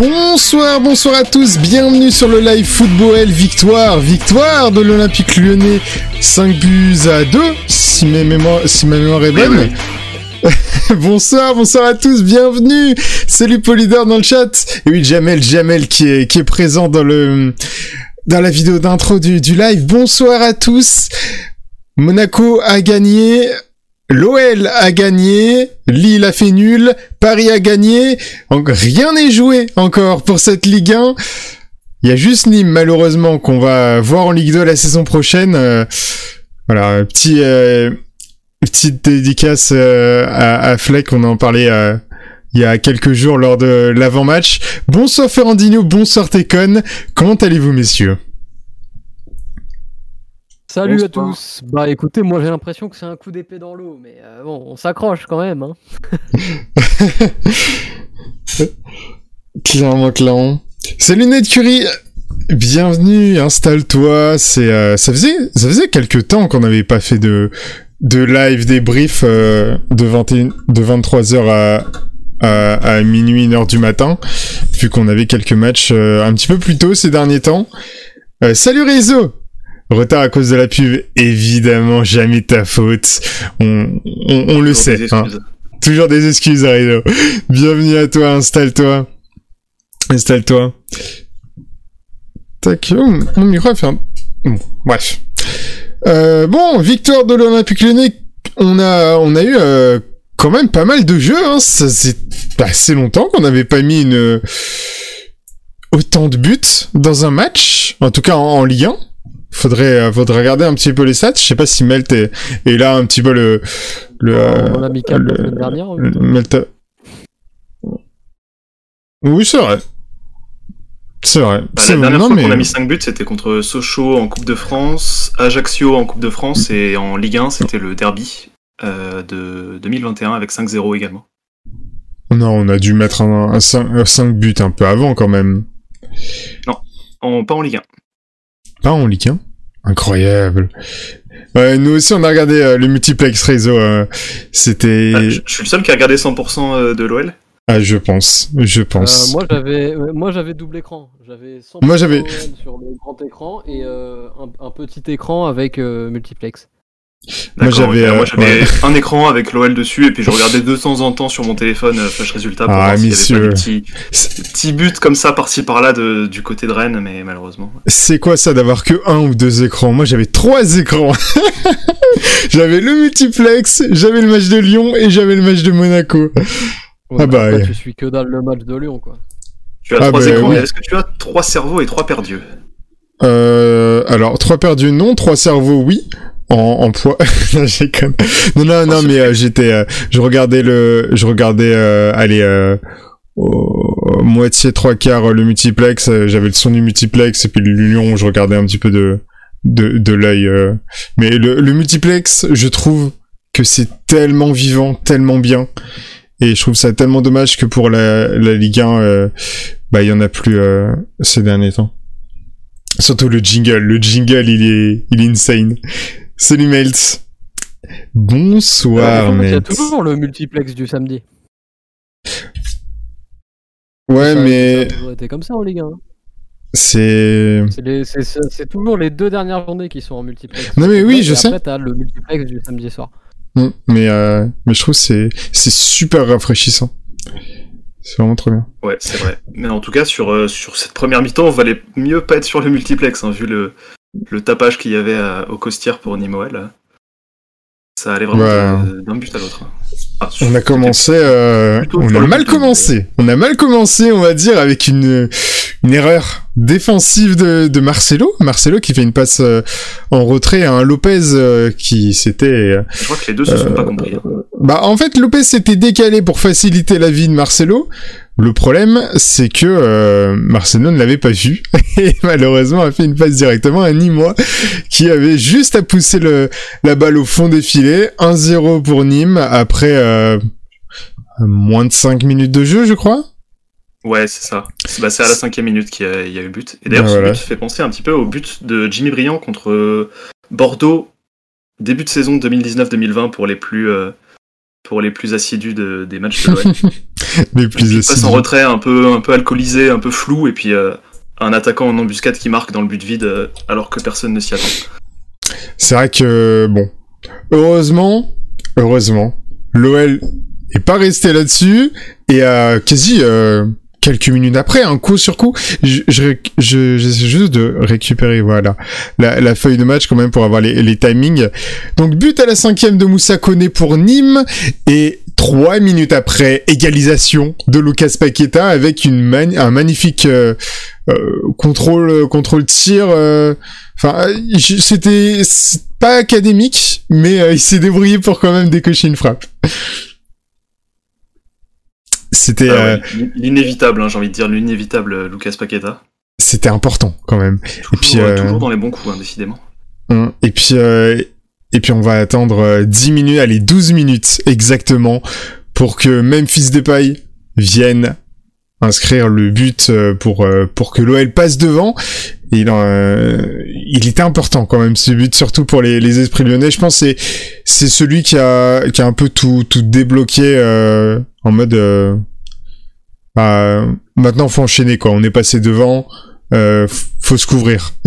Bonsoir, bonsoir à tous, bienvenue sur le live football victoire, victoire de l'Olympique lyonnais, 5 buts à 2, si ma mémoire, si ma mémoire est bonne. bonsoir, bonsoir à tous, bienvenue. Salut Polydor dans le chat. Et oui, Jamel, Jamel qui est, qui est présent dans le, dans la vidéo d'intro du, du live. Bonsoir à tous. Monaco a gagné. L'OL a gagné, Lille a fait nul, Paris a gagné, rien n'est joué encore pour cette Ligue 1. Il y a juste Nîmes malheureusement qu'on va voir en Ligue 2 la saison prochaine. Euh, voilà, petit euh, petite dédicace euh, à, à, Fleck, on en parlait il y a quelques jours lors de l'avant-match. Bonsoir Ferrandino, bonsoir Técon, comment allez-vous messieurs? Salut à tous. Bah écoutez, moi j'ai l'impression que c'est un coup d'épée dans l'eau, mais euh, bon, on s'accroche quand même. Hein. clairement, clairement. Salut Ned Curie. Bienvenue, installe-toi. C'est euh, ça faisait ça faisait quelques temps qu'on n'avait pas fait de de live débrief euh, de 21 de 23h à à, à minuit 1h du matin vu qu'on avait quelques matchs un petit peu plus tôt ces derniers temps. Salut Réseau Retard à cause de la pub, évidemment, jamais ta faute. On, on, on le sait. Hein. Toujours des excuses, Arido. Bienvenue à toi, installe-toi. Installe-toi. Tac, oh, mon micro a fait un... Bon, bref. Euh, bon, victoire de l'Olympique Lyonnais. On a, on a eu euh, quand même pas mal de jeux. Hein. Ça c'est assez longtemps qu'on n'avait pas mis une autant de buts dans un match. En tout cas en, en Ligue 1 faudrait euh, faudrait regarder un petit peu les stats. Je sais pas si Melt est, est là un petit peu le le on a mis le, la semaine dernière Melt. Oui c'est vrai. C'est vrai. Bah, la dernière non, fois mais... qu'on a mis 5 buts c'était contre Sochaux en Coupe de France Ajaccio en Coupe de France et en Ligue 1 c'était le derby euh, de 2021 avec 5-0 également. Non on a dû mettre un, un 5, 5 buts un peu avant quand même. Non en, pas en Ligue 1 pas en Ligue 1 Incroyable. Ouais, nous aussi, on a regardé euh, le multiplex réseau. Euh, C'était. Ah, je, je, suis le seul qui a regardé 100% euh, de l'OL. Ah, je pense, je pense. Euh, moi, j'avais, moi, j'avais double écran. J'avais 100% moi, j'avais sur le grand écran et un, un, petit écran avec multiplex. Moi j'avais euh, ouais. un écran avec l'OL dessus et puis je regardais de temps en temps sur mon téléphone euh, flash résultat pour ah, voir s'il y avait pas des petits, petits buts comme ça par-ci par-là du côté de Rennes mais malheureusement. C'est quoi ça d'avoir que un ou deux écrans? Moi j'avais trois écrans. j'avais le multiplex, j'avais le match de Lyon et j'avais le match de Monaco. Ouais, ah bah ouais. je suis que dans le match de Lyon quoi. Tu as ah trois bah, écrans oui. est-ce que tu as trois cerveaux et trois perdus euh, alors trois perdus non, trois cerveaux oui en, en poids. non, non, non, mais euh, j'étais, euh, je regardais le, je regardais, euh, allez, euh, au, moitié trois quarts le multiplex. Euh, j'avais le son du multiplex et puis l'union, je regardais un petit peu de de, de l'œil. mais le, le multiplex, je trouve que c'est tellement vivant, tellement bien. Et je trouve ça tellement dommage que pour la, la Ligue 1, bah il y en a plus ces derniers temps. Surtout le jingle, le jingle il est, il est insane. Salut Meltz. Bonsoir euh, Il y a toujours le multiplex du samedi. Ouais, ça, mais. Ça a toujours été comme ça en Ligue 1. C'est. C'est toujours les deux dernières journées qui sont en multiplex. Non, mais oui, je après, sais. Après, t'as le multiplex du samedi soir. Mmh, mais, euh, mais je trouve que c'est super rafraîchissant. C'est vraiment trop bien. Ouais, c'est vrai. Mais en tout cas, sur, euh, sur cette première mi-temps, on valait mieux pas être sur le multiplex, hein, vu le, le tapage qu'il y avait à, au costière pour Nimoel. Ça allait vraiment ouais. d'un but à l'autre. Ah, on a commencé, euh, on a mal commencé. On a mal commencé, on va dire, avec une, une erreur défensive de, de Marcelo. Marcelo qui fait une passe euh, en retrait à un Lopez euh, qui s'était. Je crois que les deux se sont pas compris. Hein. Bah en fait Lopez s'était décalé pour faciliter la vie de Marcelo. Le problème, c'est que euh, Marcelo ne l'avait pas vu et malheureusement a fait une passe directement à Nîmes qui avait juste à pousser le, la balle au fond des filets. 1-0 pour Nîmes après euh, moins de 5 minutes de jeu, je crois. Ouais, c'est ça. Bah, c'est à la cinquième minute qu'il y, y, a eu but. Et d'ailleurs, ah, voilà. ce but fait penser un petit peu au but de Jimmy Briand contre Bordeaux, début de saison 2019-2020 pour les plus... Euh pour les plus assidus de, des matchs de les plus assidus. passe en retrait un peu, un peu alcoolisé, un peu flou, et puis euh, un attaquant en embuscade qui marque dans le but vide euh, alors que personne ne s'y attend. C'est vrai que, bon, heureusement, heureusement, l'OL est pas resté là-dessus et a quasi euh, quelques minutes après, un coup sur coup, je, je, je- j'essaie juste de récupérer voilà la, la feuille de match quand même pour avoir les, les timings. Donc but à la cinquième de Moussa Koné pour Nîmes et trois minutes après égalisation de Lucas Paqueta avec une un magnifique euh, euh, contrôle contrôle tir. euh, Enfin, euh, c'était pas académique, mais euh, il s'est débrouillé pour quand même décocher une frappe. C'était Ah euh, ouais, L'inévitable, hein, j'ai envie de dire l'inévitable euh, Lucas Paqueta. c'était important quand même. Toujours, puis, euh, toujours dans les bons coups, hein, décidément. Et puis, euh, et puis on va attendre euh, 10 minutes, allez 12 minutes exactement, pour que Memphis Depay vienne inscrire le but pour pour que l'OL passe devant. Et il, euh, il était important quand même ce but, surtout pour les, les esprits lyonnais. Je pense que c'est c'est celui qui a qui a un peu tout tout débloqué euh, en mode euh, bah, maintenant faut enchaîner quoi. On est passé devant, euh, faut se couvrir.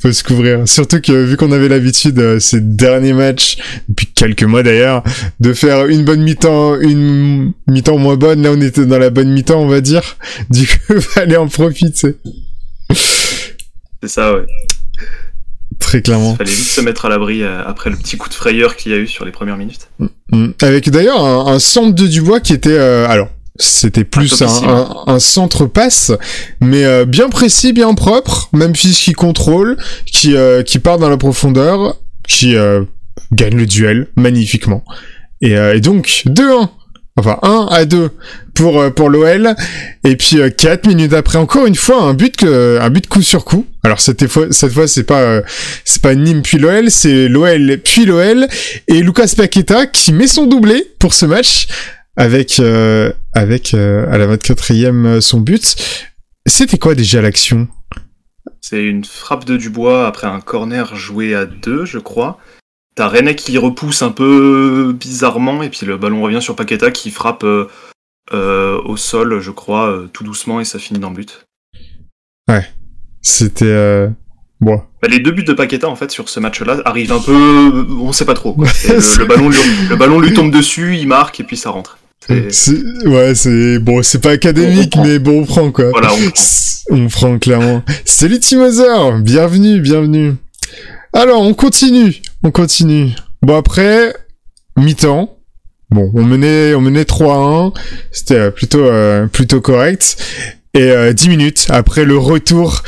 faut se couvrir. Surtout que vu qu'on avait l'habitude euh, ces derniers matchs, depuis quelques mois d'ailleurs, de faire une bonne mi-temps, une mi-temps moins bonne, là on était dans la bonne mi-temps on va dire. Du coup fallait en profiter. C'est ça, ouais. Très clairement. Fallait vite se mettre à l'abri euh, après le petit coup de frayeur qu'il y a eu sur les premières minutes. Mm. Avec d'ailleurs un, un centre de Dubois qui était euh, alors c'était plus un, topissime. un, un centre passe, mais euh, bien précis, bien propre. Memphis qui contrôle, qui euh, qui part dans la profondeur, qui euh, gagne le duel magnifiquement. Et, euh, et donc 2-1. Enfin 1 à 2 pour euh, pour l'OL et puis 4 minutes après encore une fois un but que un but coup sur coup. Alors cette fois cette fois c'est pas euh, c'est pas Nîmes puis l'OL, c'est l'OL puis l'OL et Lucas Paqueta qui met son doublé pour ce match avec euh, avec euh, à la 24e euh, son but. C'était quoi déjà l'action? C'est une frappe de Dubois après un corner joué à deux, je crois. T'as René qui repousse un peu bizarrement, et puis le ballon revient sur Paqueta qui frappe euh, euh, au sol, je crois, euh, tout doucement, et ça finit dans le but. C'était euh... bon. Bah, les deux buts de Paqueta, en fait, sur ce match-là, arrivent un peu... On sait pas trop. quoi. Le, le ballon lui, le ballon lui tombe dessus, il marque, et puis ça rentre. Ouais, c'est bon, c'est pas académique, On mais bon, on prend quoi. Voilà, on prend. On prend clairement. Salut Timosaur, bienvenue, bienvenue. Alors, on continue, on continue. Bon après, mi-temps. Bon, on menait, on menait 3-1. C'était euh, plutôt, euh, plutôt correct. Et euh, 10 minutes après le retour,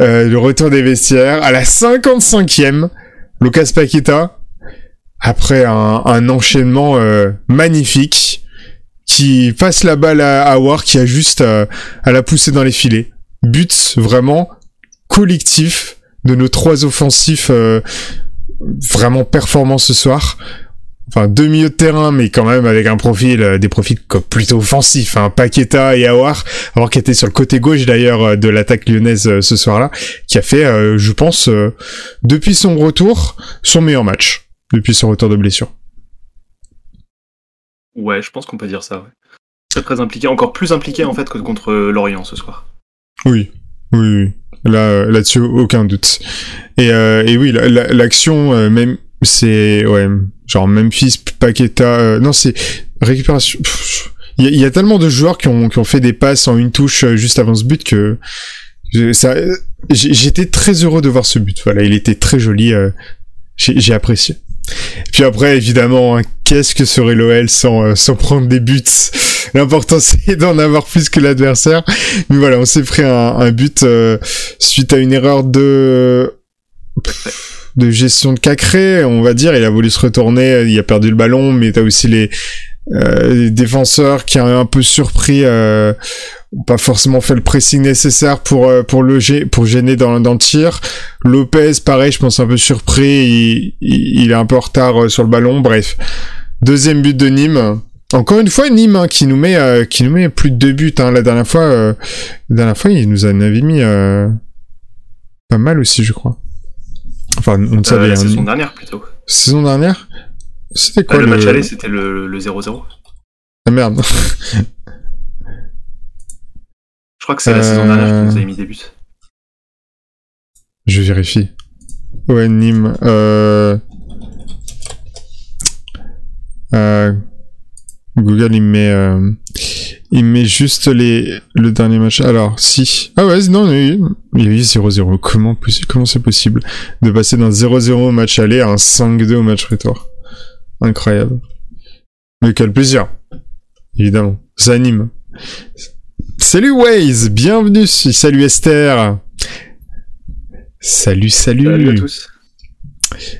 euh, le retour des vestiaires, à la 55e, Lucas Paqueta, après un, enchaînement magnifique, qui passe la balle à Awar, qui a juste euh, à la pousser dans les filets. But vraiment collectif de nos trois offensifs vraiment performants ce soir. Enfin, deux milieux de terrain, mais quand même avec un profil, euh, des profils plutôt offensifs. Hein. Paqueta et Awar, Awar qui était sur le côté gauche d'ailleurs euh, de l'attaque lyonnaise euh, ce soir-là, qui a fait, euh, je pense, depuis son retour, son meilleur match, depuis son retour de blessure. Ouais, je pense qu'on peut dire ça, ouais. Très très impliqué, encore plus impliqué en fait que contre Lorient ce soir. Oui, oui, oui. Là, euh, là-dessus, aucun doute. Et, euh, et oui, la- la- l'action, euh, même, c'est, ouais, genre Memphis, Paqueta, non, c'est récupération. Il y, a- tellement de joueurs qui ont, qui ont fait des passes en une touche juste avant ce but que ça, j'étais très heureux de voir ce but. Voilà, il était très joli. euh, j'ai apprécié. Puis après, évidemment, hein, qu'est-ce que serait l'OL sans, euh, sans prendre des buts? L'important, c'est d'en avoir plus que l'adversaire. Mais voilà, on s'est pris un, but euh, suite à une erreur de de gestion de Cacré, on va dire. Il a voulu se retourner, il a perdu le ballon, mais t'as aussi les, euh, défenseurs qui ont un peu surpris, ont pas forcément fait le pressing nécessaire pour euh, pour le pour gêner dans, dans le tir. Lopez, pareil, je pense un peu surpris, il, il, il est un peu en retard euh, sur le ballon. Bref, deuxième but de Nîmes. Encore une fois, Nîmes hein, qui nous met euh, qui nous met plus de deux buts. Hein. La dernière fois, euh, la dernière fois, il nous en avait mis pas mal aussi, je crois. Enfin, on ne savait. la hein, saison dernière plutôt. Saison dernière? C'était Ah, quoi le match aller, c'était le le 0-0. Ah merde. Je crois que c'est la Euh, saison dernière qui nous avait mis des buts. Je vérifie. Ouais, Nîmes. Euh... euh, Google, il met, euh, il met juste les, le dernier match. Alors, si. Ah ouais, non, il y a eu 0-0. Comment, possi- comment c'est possible de passer d'un 0-0 au match aller à un 5-2 au match retour? Incroyable. Mais quel plaisir. Évidemment. Ça anime. Salut Waze, bienvenue. Salut Esther. Salut, salut. Salut à tous.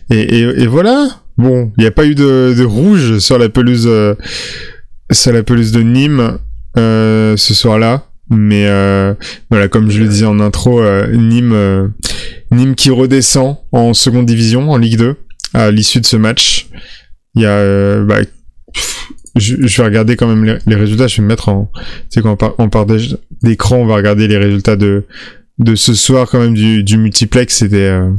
Et, et, et voilà. Bon, il n'y a pas eu de, de rouge sur la pelouse, euh, sur la pelouse de Nîmes euh, ce soir-là. Mais euh, voilà, comme je le disais en intro, Nîmes, Nîmes qui redescend en seconde division, en Ligue 2, à l'issue de ce match. Il y a, bah, je, je vais regarder quand même les, les résultats. Je vais me mettre en, tu sais, quand on part, on part d'é- d'écran, on va regarder les résultats de de ce soir quand même du, du multiplex. C'était euh,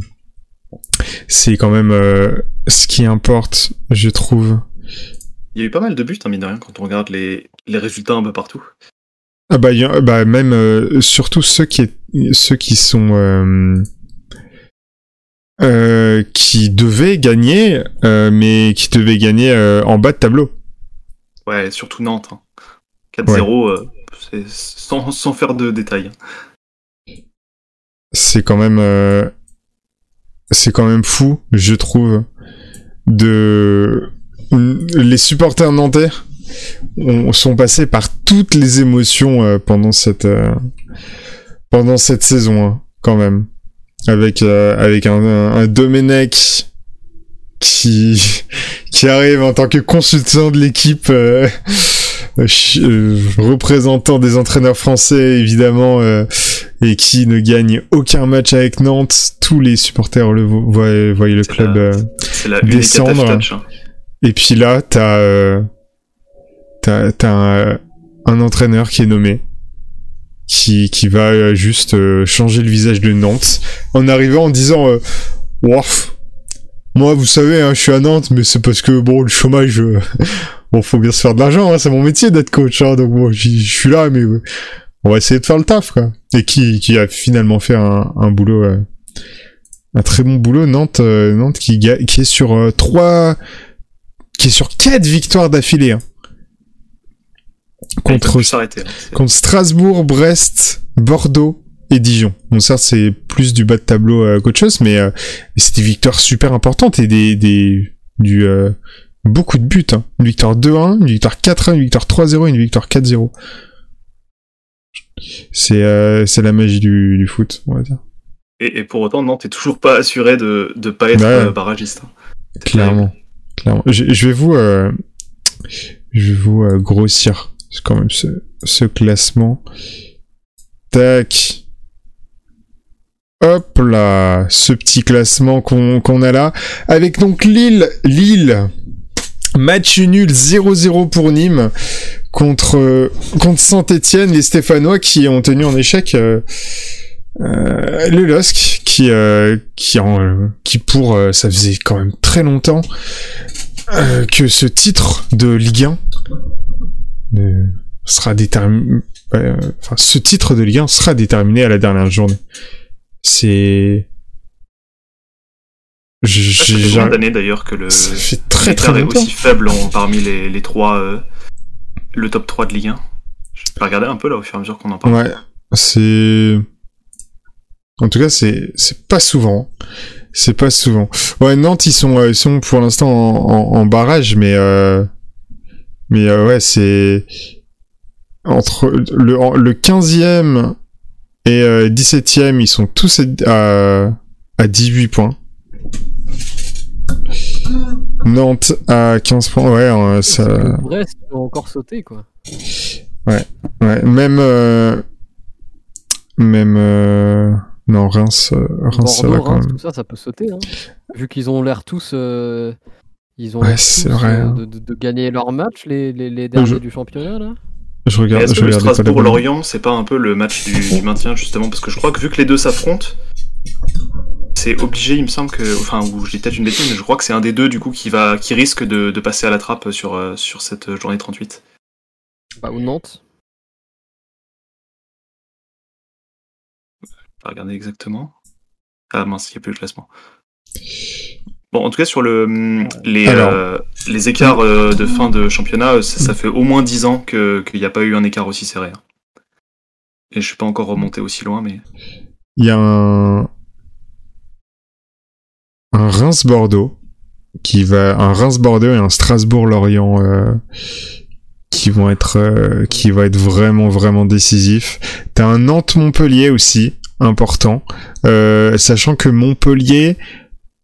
c'est quand même euh, ce qui importe, je trouve. Il y a eu pas mal de buts, hein, mine de rien, quand on regarde les, les résultats un peu partout. Ah bah, il y a- bah même euh, surtout ceux qui est- ceux qui sont euh, qui devaient gagner, mais qui devaient gagner en bas de tableau. Ouais, surtout Nantes. hein. 4-0, euh, c'est sans, sans faire de détails. C'est quand même euh, c'est quand même fou, je trouve, de les supporters nantais ont- sont passés par toutes les émotions euh, pendant cette euh, pendant cette saison hein, quand même avec euh, avec un, un, un Domenech qui qui arrive en tant que consultant de l'équipe euh, ch- euh, représentant des entraîneurs français évidemment euh, et qui ne gagne aucun match avec Nantes tous les supporters le vo- voient, voient le club la- euh, Descendre. hein. et puis là, t'as euh, t'as t'as un, un entraîneur qui est nommé, qui qui va euh, juste euh, changer le visage de Nantes en arrivant en disant euh, Ouaf, moi vous savez, hein, je suis à Nantes, mais c'est parce que bon le chômage, euh, bon faut bien se faire de l'argent, hein, c'est mon métier d'être coach, hein, donc bon j'y- je suis là, mais euh, on va essayer de faire le taf quoi. Et qui qui a finalement fait un, un boulot. euh, un très bon boulot Nantes euh, Nantes qui qui est sur trois qui est sur quatre victoires d'affilée hein. Contre, hein. Contre Strasbourg, Brest, Bordeaux et Dijon. Bon ça c'est plus du bas de tableau euh, qu'autre chose, mais, euh, mais c'est des victoires super importantes et des, des du euh, beaucoup de buts. Hein. Une victoire 2-1, une victoire 4-1, une victoire 3-0 et une victoire 4-0. C'est euh, c'est la magie du, du foot, on va dire. Et, et pour autant, Nantes est toujours pas assuré de ne pas être euh, barragiste. hein. Clairement. Clairement. Je, je vais vous, je vais vous grossir quand même ce, ce classement. Tac. Hop là, ce petit classement qu'on a là. Avec donc Lille, Lille, match nul 0-0 pour Nîmes contre, contre Saint-Etienne, les Stéphanois qui ont tenu en échec euh, euh, le LOSC, qui, euh, qui, pour, euh, ça faisait quand même très longtemps que ce titre de Ligue 1 euh, sera déterminé. enfin, ce titre de Ligue 1 sera déterminé à la dernière journée. C'est. J'ai- d'années d'ailleurs que le Ça fait très très est aussi faible en- parmi les, les trois, euh, le top 3 de Ligue 1. Je vais regarder un peu là au fur et à mesure qu'on en parle. Ouais, c'est. En tout cas, c'est c'est pas souvent. C'est pas souvent. Ouais, Nantes, ils sont euh, ils sont pour l'instant en, en, en barrage, mais euh... mais euh, ouais, c'est entre le le 15e et euh, 17e, ils sont tous à à 18 points. Nantes à 15 points, ouais, euh, ça. Brest peut encore sauter, quoi. Ouais, même euh, même euh, non Reims, euh, Reims ça va Bordeaux, quand Reims, même. tout ça, ça peut sauter. Hein. Vu qu'ils ont l'air tous. euh, Ils ont Ouais, l'air tous, vrai, hein. de, de- de gagner leur match, les, les, les derniers Je- du championnat, là. Je regarde, Est-ce je que le. Strasbourg-Lorient, c'est pas un peu le match du, du maintien justement? Parce que je crois que vu que les deux s'affrontent, c'est obligé, il me semble que, enfin, ou j'ai peut-être une bêtise, mais je crois que c'est un des deux du coup qui va, qui risque de, de passer à la trappe sur euh, sur cette journée 38. Bah, ou Nantes. Je vais regarder exactement. Ah mince, il n'y a plus le classement. Bon, en tout cas, sur le, hum, les, Alors. euh, les écarts euh, de fin de championnat, euh, ça, ça fait au moins 10 ans qu'il n'y a pas eu un écart aussi serré. hein. Et je suis pas encore remonté aussi loin, mais. Il y a un, un Reims-Bordeaux qui va, un Reims-Bordeaux et un Strasbourg-Lorient euh, qui vont être, euh, qui va être vraiment vraiment décisif. T'as un Nantes-Montpellier aussi important, euh, sachant que Montpellier,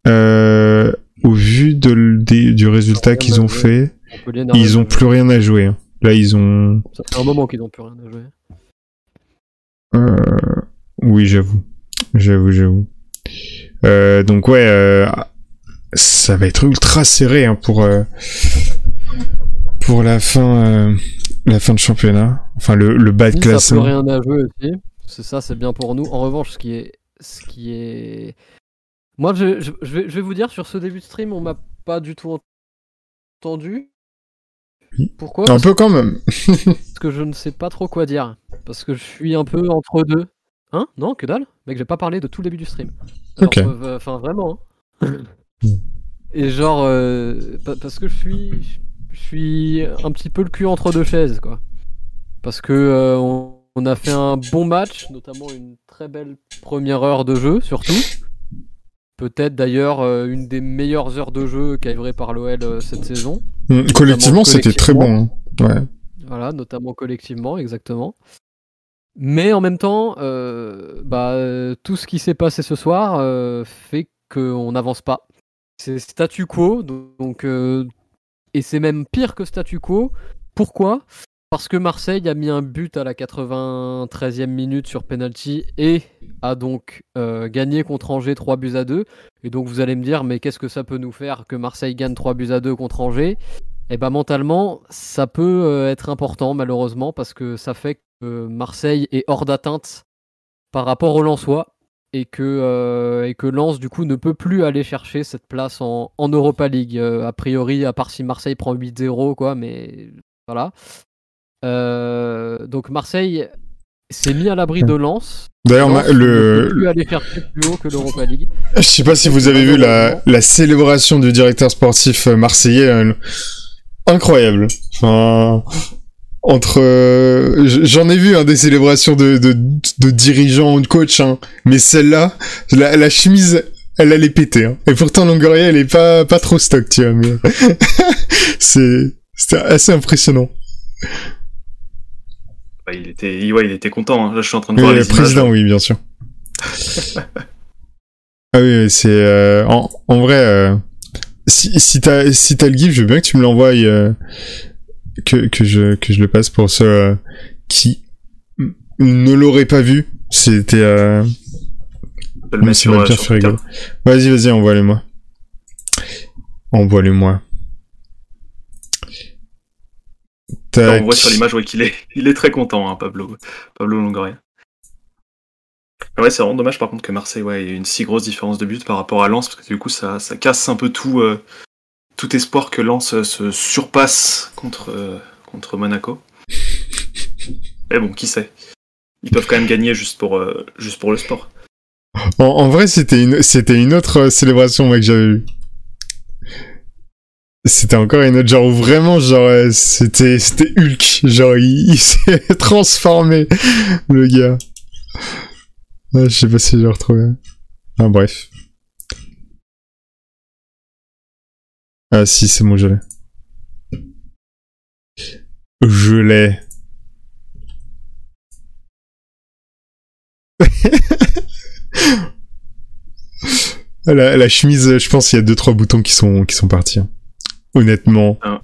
euh, au vu de, des- du résultat qu'ils ont fait, n'a ils ont plus rien à jouer. hein. Là, ils ont, Ça fait un moment qu'ils n'ont plus rien à jouer. Euh, oui, j'avoue. J'avoue, j'avoue. Euh, donc ouais, euh, ça va être ultra serré hein, pour pour la fin la fin de championnat. Enfin le, le bas de Nice a plus classement. rien à jouer aussi. C'est ça, c'est bien pour nous. En revanche, ce qui est, ce qui est, moi, je, je- je vais, je vais vous dire sur ce début de stream, on m'a pas du tout entendu. Pourquoi Un peu quand même. Parce que je ne sais pas trop quoi dire. Parce que je suis un peu entre deux. Hein? Non, que dalle? Mec, j'ai pas parlé de tout le début du stream. Ok. euh, Enfin, vraiment. hein. Et genre, euh, pa- parce que je suis, je suis un petit peu le cul entre deux chaises, quoi. Parce que euh, on, on a fait un bon match, notamment une très belle première heure de jeu, surtout. Peut-être d'ailleurs euh, une des meilleures heures de jeu qu'a livré par l'OL euh, cette saison. Mm, Collectivement, c'était très bon. hein. Ouais. Voilà, notamment collectivement, exactement. Mais en même temps, euh, bah, tout ce qui s'est passé ce soir euh, fait qu'on n'avance pas. C'est statu quo, donc, euh, et c'est même pire que statu quo. Pourquoi? Parce que Marseille a mis un but à la 93e minute sur penalty et a donc euh, gagné contre Angers 3 buts à 2. Et donc vous allez me dire, mais qu'est-ce que ça peut nous faire que Marseille gagne 3 buts à 2 contre Angers? Et ben mentalement, ça peut euh, être important malheureusement parce que ça fait que Marseille est hors d'atteinte par rapport au Lensois et que, euh, et que Lens du coup ne peut plus aller chercher cette place en, en Europa League. Euh, a priori, à part si Marseille prend 8-0 quoi, mais voilà. Euh, donc Marseille s'est mis à l'abri de Lens. D'ailleurs, le, plus aller chercher plus haut que l'Europa League. je sais pas si vous avez vu la, la célébration du directeur sportif marseillais. euh, incroyable. Enfin, entre, euh, j'en ai vu hein, des célébrations de, de, de dirigeants ou de coachs, hein, mais celle-là, la, la chemise, elle allait péter. Hein. Et pourtant, Longoria, elle est pas, pas trop stock, tu vois. Mais c'est, c'était assez impressionnant. Bah, il était, ouais, il était content. hein. Là, je suis en train de Oui, voir le images. président, oui, bien sûr. ah oui, c'est euh, en, en vrai. euh, si si t'as si le gif, je veux bien que tu me l'envoies euh, que que je que je le passe pour ceux qui ne l'auraient pas vu. C'était euh, Je peux le Moi, mettre ça sur, m'a euh, bien sur fait Twitter. rigoler. Vas-y, vas-y, envoie-les-moi. Envoie-les-moi. Là, Tac. on voit sur l'image ouais, qu'il est, il est très content, hein, Pablo, Pablo Longoria. Ouais, c'est vraiment dommage par contre que Marseille ouais, ait une si grosse différence de but par rapport à Lens, parce que du coup ça, ça casse un peu tout, euh, tout espoir que Lens euh, se surpasse contre, euh, contre Monaco. Mais bon, qui sait? Ils peuvent quand même gagner juste pour, euh, juste pour le sport. En, en vrai, c'était une, c'était une autre célébration, que j'avais vue. C'était encore une autre, genre, où vraiment, genre, euh, c'était, c'était Hulk. Genre, il, s'est transformé, le gars. Je sais pas si j'ai retrouvé. Ah, bref. Ah, si, c'est bon, je l'ai. Je l'ai. La, la chemise, je pense qu'il y a deux trois boutons qui sont qui sont partis. hein. Honnêtement. Ah.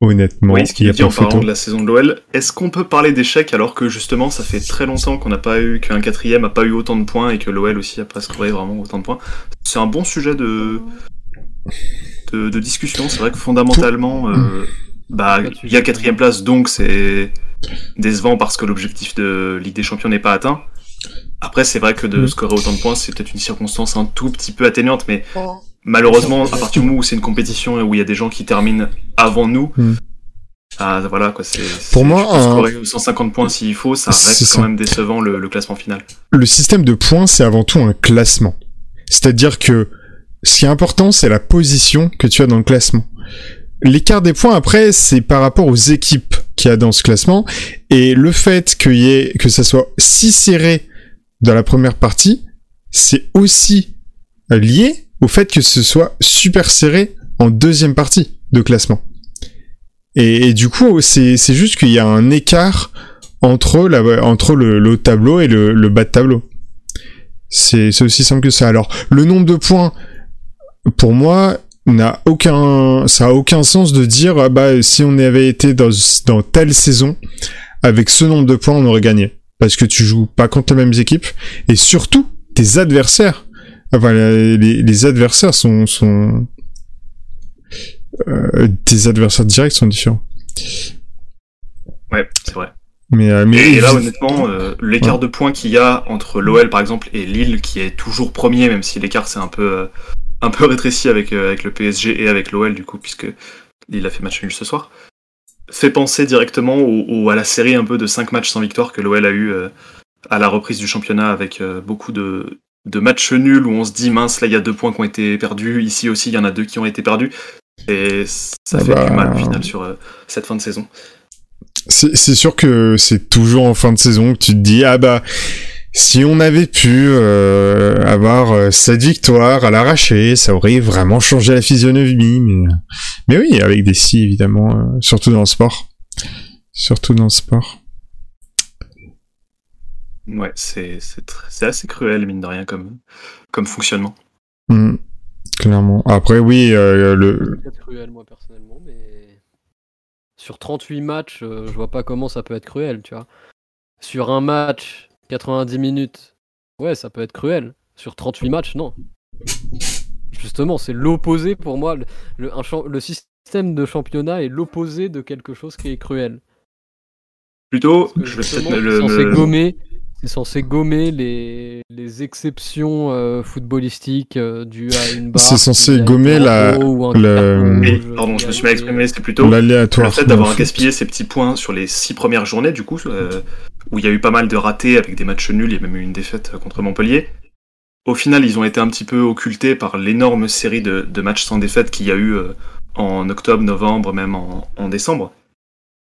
Honnêtement, oui, ce il qu'il y a dit en parlant photo. de la saison de l'OL, est-ce qu'on peut parler d'échec alors que justement ça fait très longtemps qu'on n'a pas eu, qu'un quatrième a pas eu autant de points et que l'OL aussi a pas scoré vraiment autant de points? C'est un bon sujet de, de, de discussion. C'est vrai que fondamentalement, euh, bah, il y a quatrième place, donc c'est décevant parce que l'objectif de Ligue des Champions n'est pas atteint. Après, c'est vrai que de Mm. scorer autant de points, c'est peut-être une circonstance un tout petit peu atténuante, mais malheureusement, à partir du moment où c'est une compétition et où il y a des gens qui terminent avant nous, Mm. ah, voilà quoi, c'est. Pour moi, un- scorer 150 points s'il faut, ça reste ça. quand même décevant le, le classement final. le système de points, c'est avant tout un classement. C'est-à-dire que ce qui est important, c'est la position que tu as dans le classement. L'écart des points, après, c'est par rapport aux équipes qu'il y a dans ce classement. Et le fait qu'il y ait, que ça soit si serré dans la première partie, c'est aussi lié au fait que ce soit super serré en deuxième partie de classement. Et, du coup, c'est juste qu'il y a un écart entre, le, haut tableau et le, bas de tableau. C'est c'est aussi simple que ça. Alors, le nombre de points, pour moi, n'a aucun, ça a aucun sens de dire, ah bah, si on avait été dans, dans telle saison, avec ce nombre de points, on aurait gagné. Parce que tu joues pas contre les mêmes équipes, et surtout, tes adversaires. Enfin, les, les adversaires sont, sont, euh, tes adversaires directs sont différents. Ouais, c'est vrai. Mais, euh, mais Et, là, honnêtement, euh, l'écart de points qu'il y a entre l'OL par exemple et Lille, qui est toujours premier, même si l'écart s'est un peu, un peu rétréci avec, avec le PSG et avec l'OL, du coup, puisque Lille a fait match nul ce soir, fait penser directement au, au- à la série un peu de 5 matchs sans victoire que l'OL a eu à la reprise du championnat avec beaucoup de, de matchs nuls où on se dit mince, là il y a deux points qui ont été perdus, ici aussi il y en a deux qui ont été perdus. Et ça Ah fait bah. du mal au final sur euh, cette fin de saison. C'est sûr que c'est toujours en fin de saison que tu te dis ah bah si on avait pu euh, avoir euh, cette victoire à l'arraché, ça aurait vraiment changé la physionomie. Mais, mais oui, avec des si évidemment, euh, surtout dans le sport, surtout dans le sport. Ouais, c'est c'est tr- c'est assez cruel, mine de rien, comme, comme fonctionnement. Hmm, clairement. Après oui, euh, le peut être cruel, moi, personnellement, mais. Sur 38 matchs, euh, je vois pas comment ça peut être cruel, tu vois. Sur un match, 90 minutes, ouais, ça peut être cruel. Sur 38 matchs, non. Justement, c'est l'opposé pour moi. Le, le- un le système de championnat est l'opposé de quelque chose qui est cruel. Plutôt, je vais peut-être me c'est le. gommer, c'est censé gommer les, les exceptions euh, footballistiques euh, dues à une barre. C'est censé gommer la- haut ou un le- Mais, rouge pardon, je me suis mal exprimé, c'est plutôt le l'aléatoire. fait dans d'avoir le gaspillé ces petits points sur les six premières journées, du coup, euh, où il y a eu pas mal de ratés avec des matchs nuls, il y a même eu une défaite contre Montpellier. Au final, ils ont été un petit peu occultés par l'énorme série de, de matchs sans défaite qu'il y a eu euh, en octobre, novembre, même en, en décembre.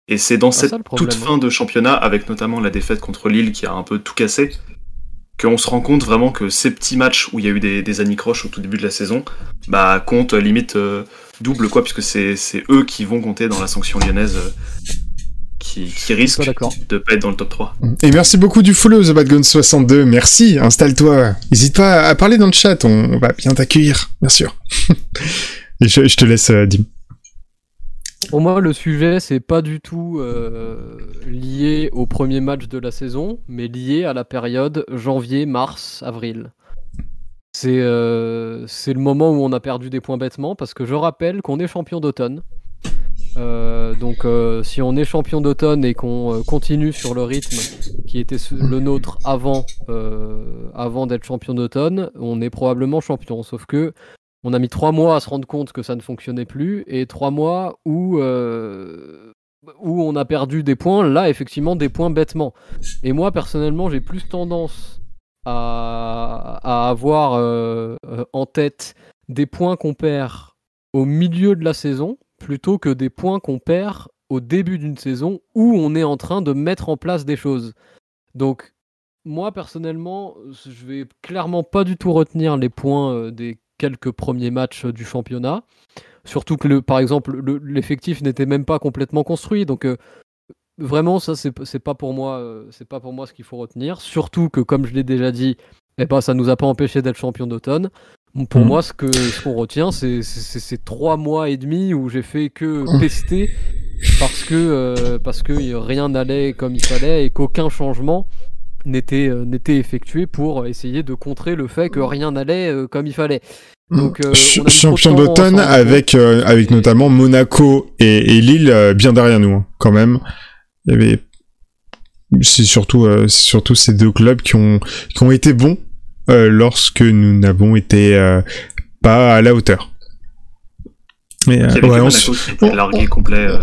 Et c'est dans cette problème, toute hein. fin de championnat, avec notamment la défaite contre Lille qui a un peu tout cassé, qu'on se rend compte vraiment que ces petits matchs où il y a eu des, des anicroches au tout début de la saison, bah comptent limite euh, double quoi, puisque c'est c'est eux qui vont compter dans la sanction lyonnaise euh, qui, risque de pas être dans le top 3. Et merci beaucoup du follow, The Bad Gun 62. Merci, installe-toi. N'hésite pas à parler dans le chat, on, va bien t'accueillir, bien sûr. Et je, je te laisse, euh, Dim. Pour moi, le sujet, c'est pas du tout euh, lié au premier match de la saison, mais lié à la période janvier, mars, avril. C'est euh, c'est le moment où on a perdu des points bêtement, parce que je rappelle qu'on est champion d'automne. Euh, donc, si on est champion d'automne et qu'on continue sur le rythme qui était le nôtre avant, avant d'être champion d'automne, on est probablement champion. Sauf que on a mis trois mois à se rendre compte que ça ne fonctionnait plus et trois mois où, euh, on a perdu des points, là effectivement des points bêtement. Et moi personnellement j'ai plus tendance à, avoir euh, euh, en tête des points qu'on perd au milieu de la saison plutôt que des points qu'on perd au début d'une saison où on est en train de mettre en place des choses. Donc moi personnellement, je vais clairement pas du tout retenir les points des quelques premiers matchs euh, du championnat. Surtout que le, par exemple, le- l'effectif n'était même pas complètement construit. Donc euh, vraiment, ça c'est pas pour moi, euh, pas pour moi ce qu'il faut retenir. Surtout que comme je l'ai déjà dit, eh ben ça nous a pas empêché d'être champion d'automne. Pour Mhm. moi, ce que ce qu'on retient, c'est ces trois mois et demi où j'ai fait que pester parce que euh, parce que rien n'allait comme il fallait et qu'aucun changement n'était effectué pour essayer de contrer le fait que rien n'allait comme il fallait. Donc, euh, Ch- on a mis champion d'automne avec, euh, avec notamment Monaco et, et Lille euh, bien derrière nous, hein, quand même. Il y avait, c'est surtout, euh, c'est surtout ces deux clubs qui ont, qui ont été bons euh, lorsque nous n'avons été euh, pas à la hauteur. Mais euh, ouais, que on Monaco s- qui était largué complet. euh,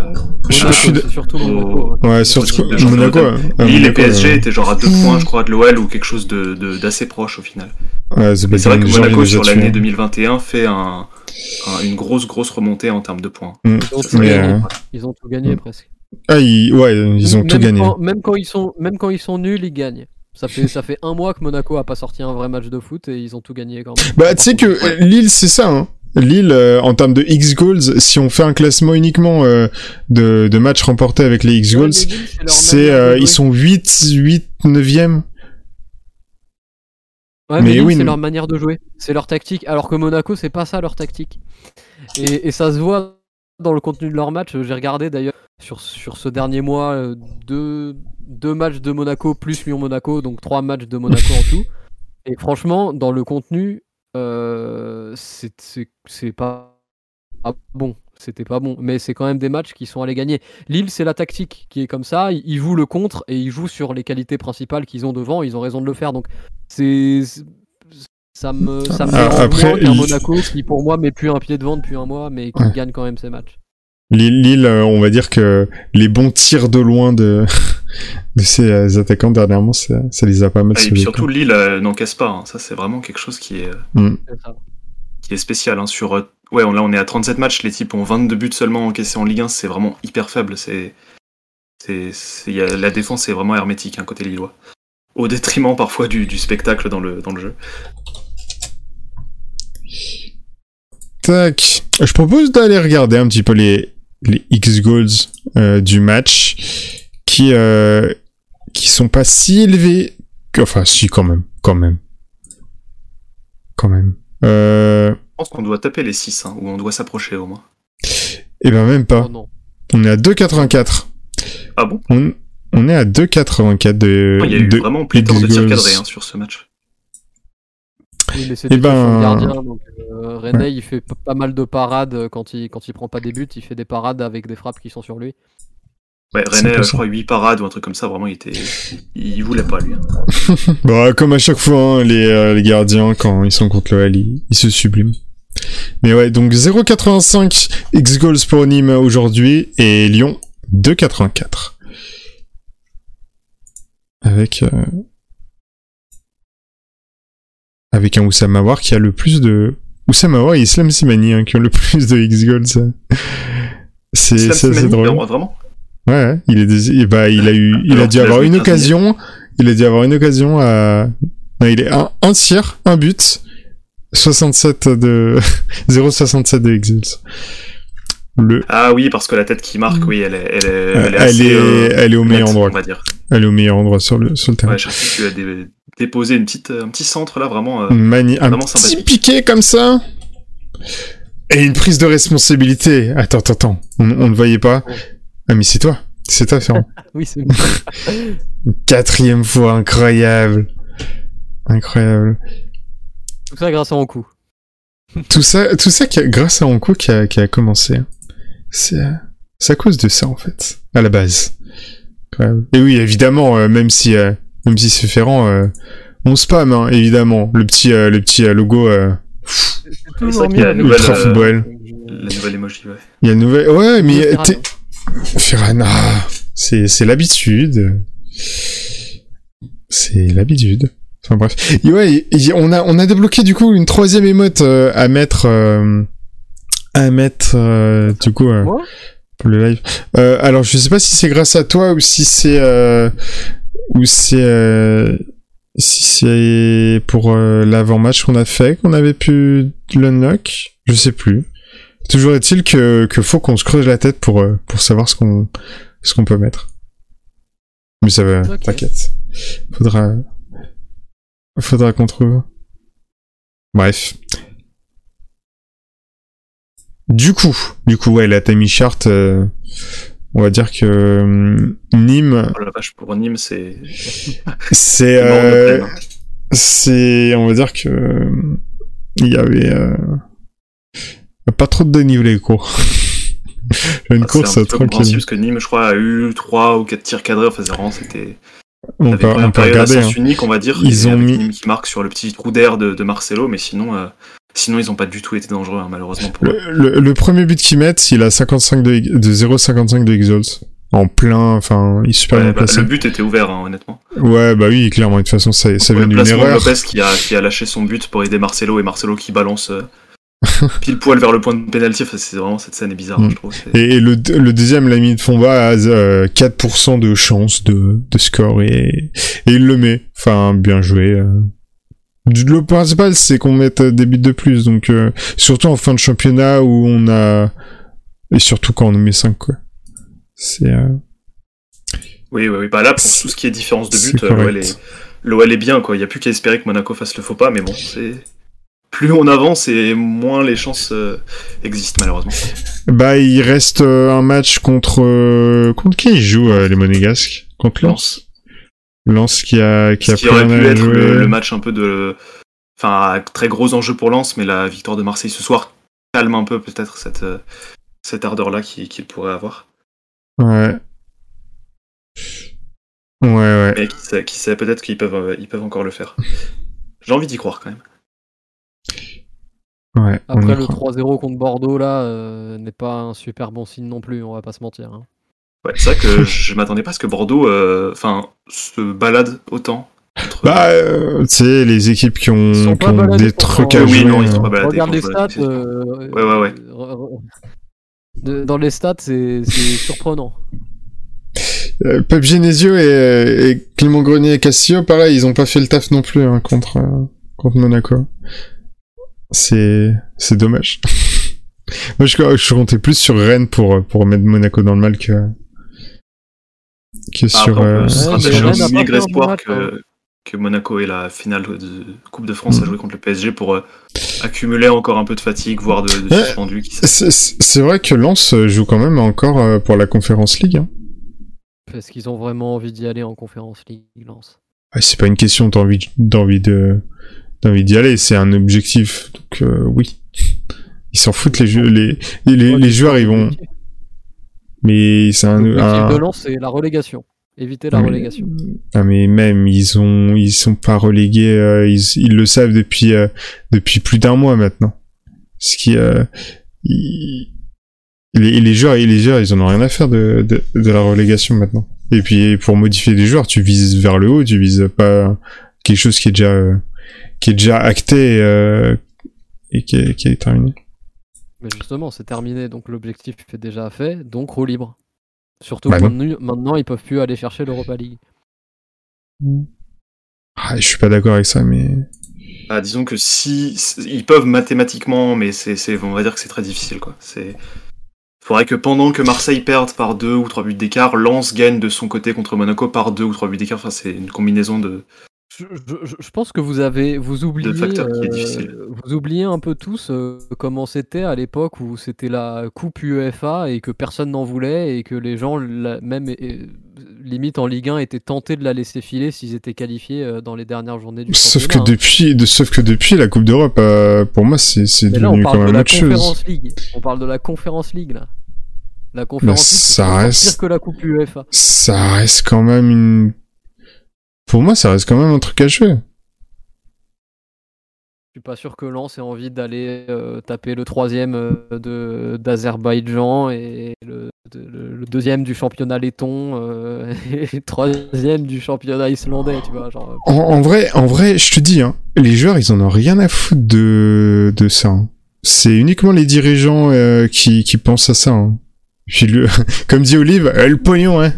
Je- Monaco, je suis de- c'est surtout Monaco. ouais, Monaco. Lille et PSG euh, étaient genre à deux points, je crois, de l'OL ou quelque chose de de- d'assez proche au final. Ouais, c'est vrai que Monaco sur l'année tuer. 2021 fait un, un- une grosse grosse remontée en termes de points. Mm. Ils ont tout Mais, gagné. euh, Ils ont tout gagné Mm. presque. Ah, ils, ouais, ils ont même tout gagné. Quand, même, quand ils sont, même quand ils sont nuls, ils gagnent. Ça fait, ça fait un mois que Monaco a pas sorti un vrai match de foot et ils ont tout gagné quand même. Bah, tu sais que Lille, c'est ça. Hein. Lille, euh, en termes de X goals, si on fait un classement uniquement euh, de, de matchs remportés avec les X goals, c'est euh, ils sont 8, 8, 9e. Ouais, mais, oui, c'est mais- leur manière de jouer, c'est leur tactique. Alors que Monaco, c'est pas ça leur tactique. Et, et ça se voit dans le contenu de leur match. J'ai regardé d'ailleurs sur, sur ce dernier mois euh, deux, deux matchs de Monaco plus Lyon-Monaco, donc trois matchs de Monaco en tout. Et franchement, dans le contenu, euh, c'est pas, pas bon. C'était pas bon, mais c'est quand même des matchs qui sont allés gagner. Lille, c'est la tactique qui est comme ça. Ils, ils jouent le contre et ils jouent sur les qualités principales qu'ils ont devant. Ils ont raison de le faire. Donc, c'est ça me ça me Ah, après, Lille- Monaco qui pour moi met plus un pied devant depuis un mois, mais qui Ouais. gagne quand même ses matchs. Lille, Lille, euh, on va dire que les bons tirs de loin de, de ces euh, attaquants dernièrement, ça, ça les a pas mal Et sauvés, puis surtout. Lille euh, n'encaisse pas. hein. Ça, c'est vraiment quelque chose qui est, ça. qui est spécial. hein. Sur, euh, ouais, on, là, on est à 37 matchs. Les types ont 22 buts seulement encaissés en Ligue 1. C'est vraiment hyper faible. C'est, c'est, la défense est vraiment hermétique hein, côté lillois. Au détriment parfois du, du spectacle dans le, dans le jeu. Tac. Je propose d'aller regarder un petit peu les, les X goals euh, du match qui, euh, qui sont pas si élevés. que- Enfin, si, quand même. Quand même. Quand même. Euh, pense qu'on doit taper les 6, hein, ou on doit s'approcher au moins. et ben même pas. Oh non. On est à 2,84. Ah bon? On, on est à 2,84 de. Il y a eu de- vraiment pléthore de tirs cadrés hein, sur ce match. Oui, mais c'est Eh ben- gardien. Donc, euh, René, il fait pas mal de parades euh, quand il, quand il prend pas des buts. Il fait des parades avec des frappes qui sont sur lui. Ouais, René, euh, je crois 8 parades ou un truc comme ça, vraiment, il était. Il voulait pas, lui. hein. Bah, comme à chaque fois, hein, les, euh, les gardiens, quand ils sont contre le L, ils, ils se subliment. Mais ouais, donc 0,85 X goals pour Nîmes aujourd'hui et Lyon 2,84. Avec euh, avec un Oussama Aouar qui a le plus de Oussama Aouar et Islam Simani hein, qui ont le plus de X goals. ça. C'est c'est drôle. vraiment- Ouais, il est et bah il a eu il a Alors dû a avoir joué une 15 occasion, il a dû avoir une occasion à non, il est un, un tir, un but, 67 de 0,67 de Exults. Le Ah oui, parce que la tête qui marque, oui, elle est, elle est, elle est, elle assez, est euh, elle est au meilleur endroit. on va dire. Elle est au meilleur endroit sur le sur le terrain. Ouais, tu as dé- déposé une petite, un petit centre là, vraiment. euh, Mani un vraiment petit sympathique. piqué comme ça. Et une prise de responsabilité. Attends, attends, attends. On, on ne voyait pas. Ah mais c'est toi. C'est toi, Ferrand. Oui, c'est bon. Quatrième fois, incroyable. Incroyable. Tout ça grâce à Ankou. Tout ça, tout ça qui a- grâce à Anko qui a, qui a commencé. hein. C'est, à cause de ça, en fait. À la base. Et oui, évidemment, euh, même si, euh, même si c'est Ferrand, euh, on spam, hein, évidemment. Le petit, euh, le petit euh, logo, euh, qu'il y a la mieux. nouvelle, Ultra Football. La nouvelle emoji, ouais. Il y a une nouvelle, ouais, mais Ferran. ah, c'est, c'est l'habitude. C'est l'habitude. Enfin bref. Et ouais, et- on a, on a débloqué du coup une troisième émote euh, à mettre, euh, à mettre, euh, du coup, euh, pour le live. Euh, alors je sais pas si c'est grâce à toi ou si c'est, euh, ou c'est, euh, si c'est pour l'avant-match qu'on a fait qu'on avait pu l'unlock. Je sais plus. Toujours est-il que, que faut qu'on se creuse la tête pour, pour savoir ce qu'on, ce qu'on peut mettre. Mais ça va, t'inquiète. Faudra, faudra qu'on trouve. Bref. Du coup, du coup, ouais, la Tammy Chart, euh, on va dire que euh, Nîmes, Oh la vache, pour Nîmes, c'est. c'est, euh, hein. c'est, on va dire que il y avait euh, pas trop de dénivelé, quoi. une Ah, course un tranquille. parce que Nîmes, je crois, a eu 3 ou 4 tirs cadrés. Enfin, vraiment, c'était. On peut, on peut regarder. hein. unique, on va dire. Ils ont mis- qui marque sur le petit trou d'air de, de Marcelo, mais sinon, euh, sinon, ils ont pas du tout été dangereux, hein, malheureusement pour. Le, le- le premier but qu'ils mettent, il a 55 de, de 0,55 de Exalt. En plein, enfin, il est super Ouais, bien bah, placé. le but était ouvert, hein, honnêtement. Ouais, bah oui, clairement, de toute façon, ça, vient d'une erreur. Lopez qui a, qui a lâché son but pour aider Marcelo et Marcelo qui balance euh, pile poil vers le point de pénalty. Enfin, c'est vraiment cette scène est bizarre, Mm. je trouve. Et, et le, le deuxième, l'a mis de Fomba a euh, 4% de chance de, de score et, et il le met. Enfin, bien joué. euh. Le principal, c'est qu'on mette des buts de plus. Donc, euh, surtout en fin de championnat où on a... Et surtout quand on en met 5, quoi. C'est... euh, Oui, oui, oui. Bah là, pour tout ce qui est différence de but, l'OL est, est bien, quoi. Il y a plus qu'à espérer que Monaco fasse le faux pas, mais bon, c'est. Plus on avance et moins les chances euh, existent, malheureusement. Bah, il reste euh, un match contre... euh, Contre qui ils jouent, les Monégasques? Contre Lens Lens qui a, qui Ce a qui aurait pu être le, le match un peu de. Enfin, très gros enjeu pour Lens, mais la victoire de Marseille ce soir calme un peu peut-être cette, cette ardeur-là qu'il qu'il pourrait avoir. Ouais. Ouais, ouais. Mais qui sait, sait peut-être qu'ils peuvent, ils peuvent encore le faire. J'ai envie d'y croire quand même. Ouais Après le croit. 3-0 contre Bordeaux là euh, n'est pas un super bon signe non plus, on va pas se mentir. hein. Ouais, c'est vrai que je m'attendais pas à ce que Bordeaux euh, enfin, se balade autant. contre- Bah, euh, tu sais, les équipes qui ont, qui des trucs à Oui, jouer. non, ils sont euh, pas baladés. Regarde les stats. euh, Ouais, ouais, ouais. de- dans les stats, c'est c'est surprenant. Euh, Pep Genesio et, et Clément Grenier et Castillo, pareil, ils ont pas fait le taf non plus hein, contre, euh, contre Monaco. C'est, c'est dommage. Moi, je, je comptais plus sur Rennes pour, pour mettre Monaco dans le mal que, que Ah, sur. euh, peut- ce Ouais, sera mais peut-être Rennes a un pas maigre fait un bon espoir que, que Monaco ait la finale de Coupe de France à Mm. jouer contre le PSG pour euh, accumuler encore un peu de fatigue, voire de, de Ouais. suspendu. C'est, vrai que Lens joue quand même encore euh, pour la Conférence League. Hein. Parce qu'ils ont vraiment envie d'y aller en conférence League, Lens. Ah, c'est pas une question d'envie, d'envie de, d'envie d'y aller, c'est un objectif. Donc euh, oui, ils s'en foutent les jeux, les, les, joueurs ils vont, mais c'est un, L'objectif un- de Lens, c'est la relégation. Éviter la Mais- relégation. Ah mais même ils ont ils sont pas relégués euh, ils, ils le savent depuis euh, depuis plus d'un mois maintenant. Ce qui euh, ils- les, les joueurs les joueurs ils en ont rien à faire de, de, de la relégation maintenant. Et puis pour modifier les joueurs tu vises vers le haut tu vises pas quelque chose qui est déjà euh, qui est déjà acté euh, et qui est, qui est terminé. Mais justement, c'est terminé, donc l'objectif est déjà fait, donc roue libre. Surtout Bah que maintenant, maintenant, ils peuvent plus aller chercher l'Europa League. Ah, je suis pas d'accord avec ça mais Ah, disons que si ils peuvent mathématiquement, mais c'est, c'est- on va dire que c'est très difficile quoi. C'est faudrait que pendant que Marseille perde par deux ou trois buts d'écart, Lens gagne de son côté contre Monaco par deux ou trois buts d'écart. Enfin, c'est une combinaison de. Je, je- je pense que vous avez vous oubliez facteurs qui est euh, vous oubliez un peu tous euh, comment c'était à l'époque où c'était la coupe UEFA et que personne n'en voulait et que les gens la- même limite en Ligue 1 étaient tentés de la laisser filer s'ils étaient qualifiés euh, dans les dernières journées du sauf que hein. depuis de, sauf que depuis la Coupe d'Europe euh, pour moi c'est devenu quand parle de même la autre chose. League. On parle de la Conférence League là. La Conférence League c'est ça reste- pire que la coupe UEFA. ça reste quand même une. Pour moi, ça reste quand même un truc à jouer. Je suis pas sûr que Lens ait envie d'aller euh, taper le troisième euh, d'Azerbaïdjan et le, de- le- le deuxième du championnat letton euh, et le troisième du championnat islandais, tu vois. Genre, euh, En, en vrai, en vrai, je te dis, hein, les joueurs, ils en ont rien à foutre de, de ça. hein. C'est uniquement les dirigeants qui, qui pensent à ça. hein. Puis le, comme dit Olive, le pognon, hein.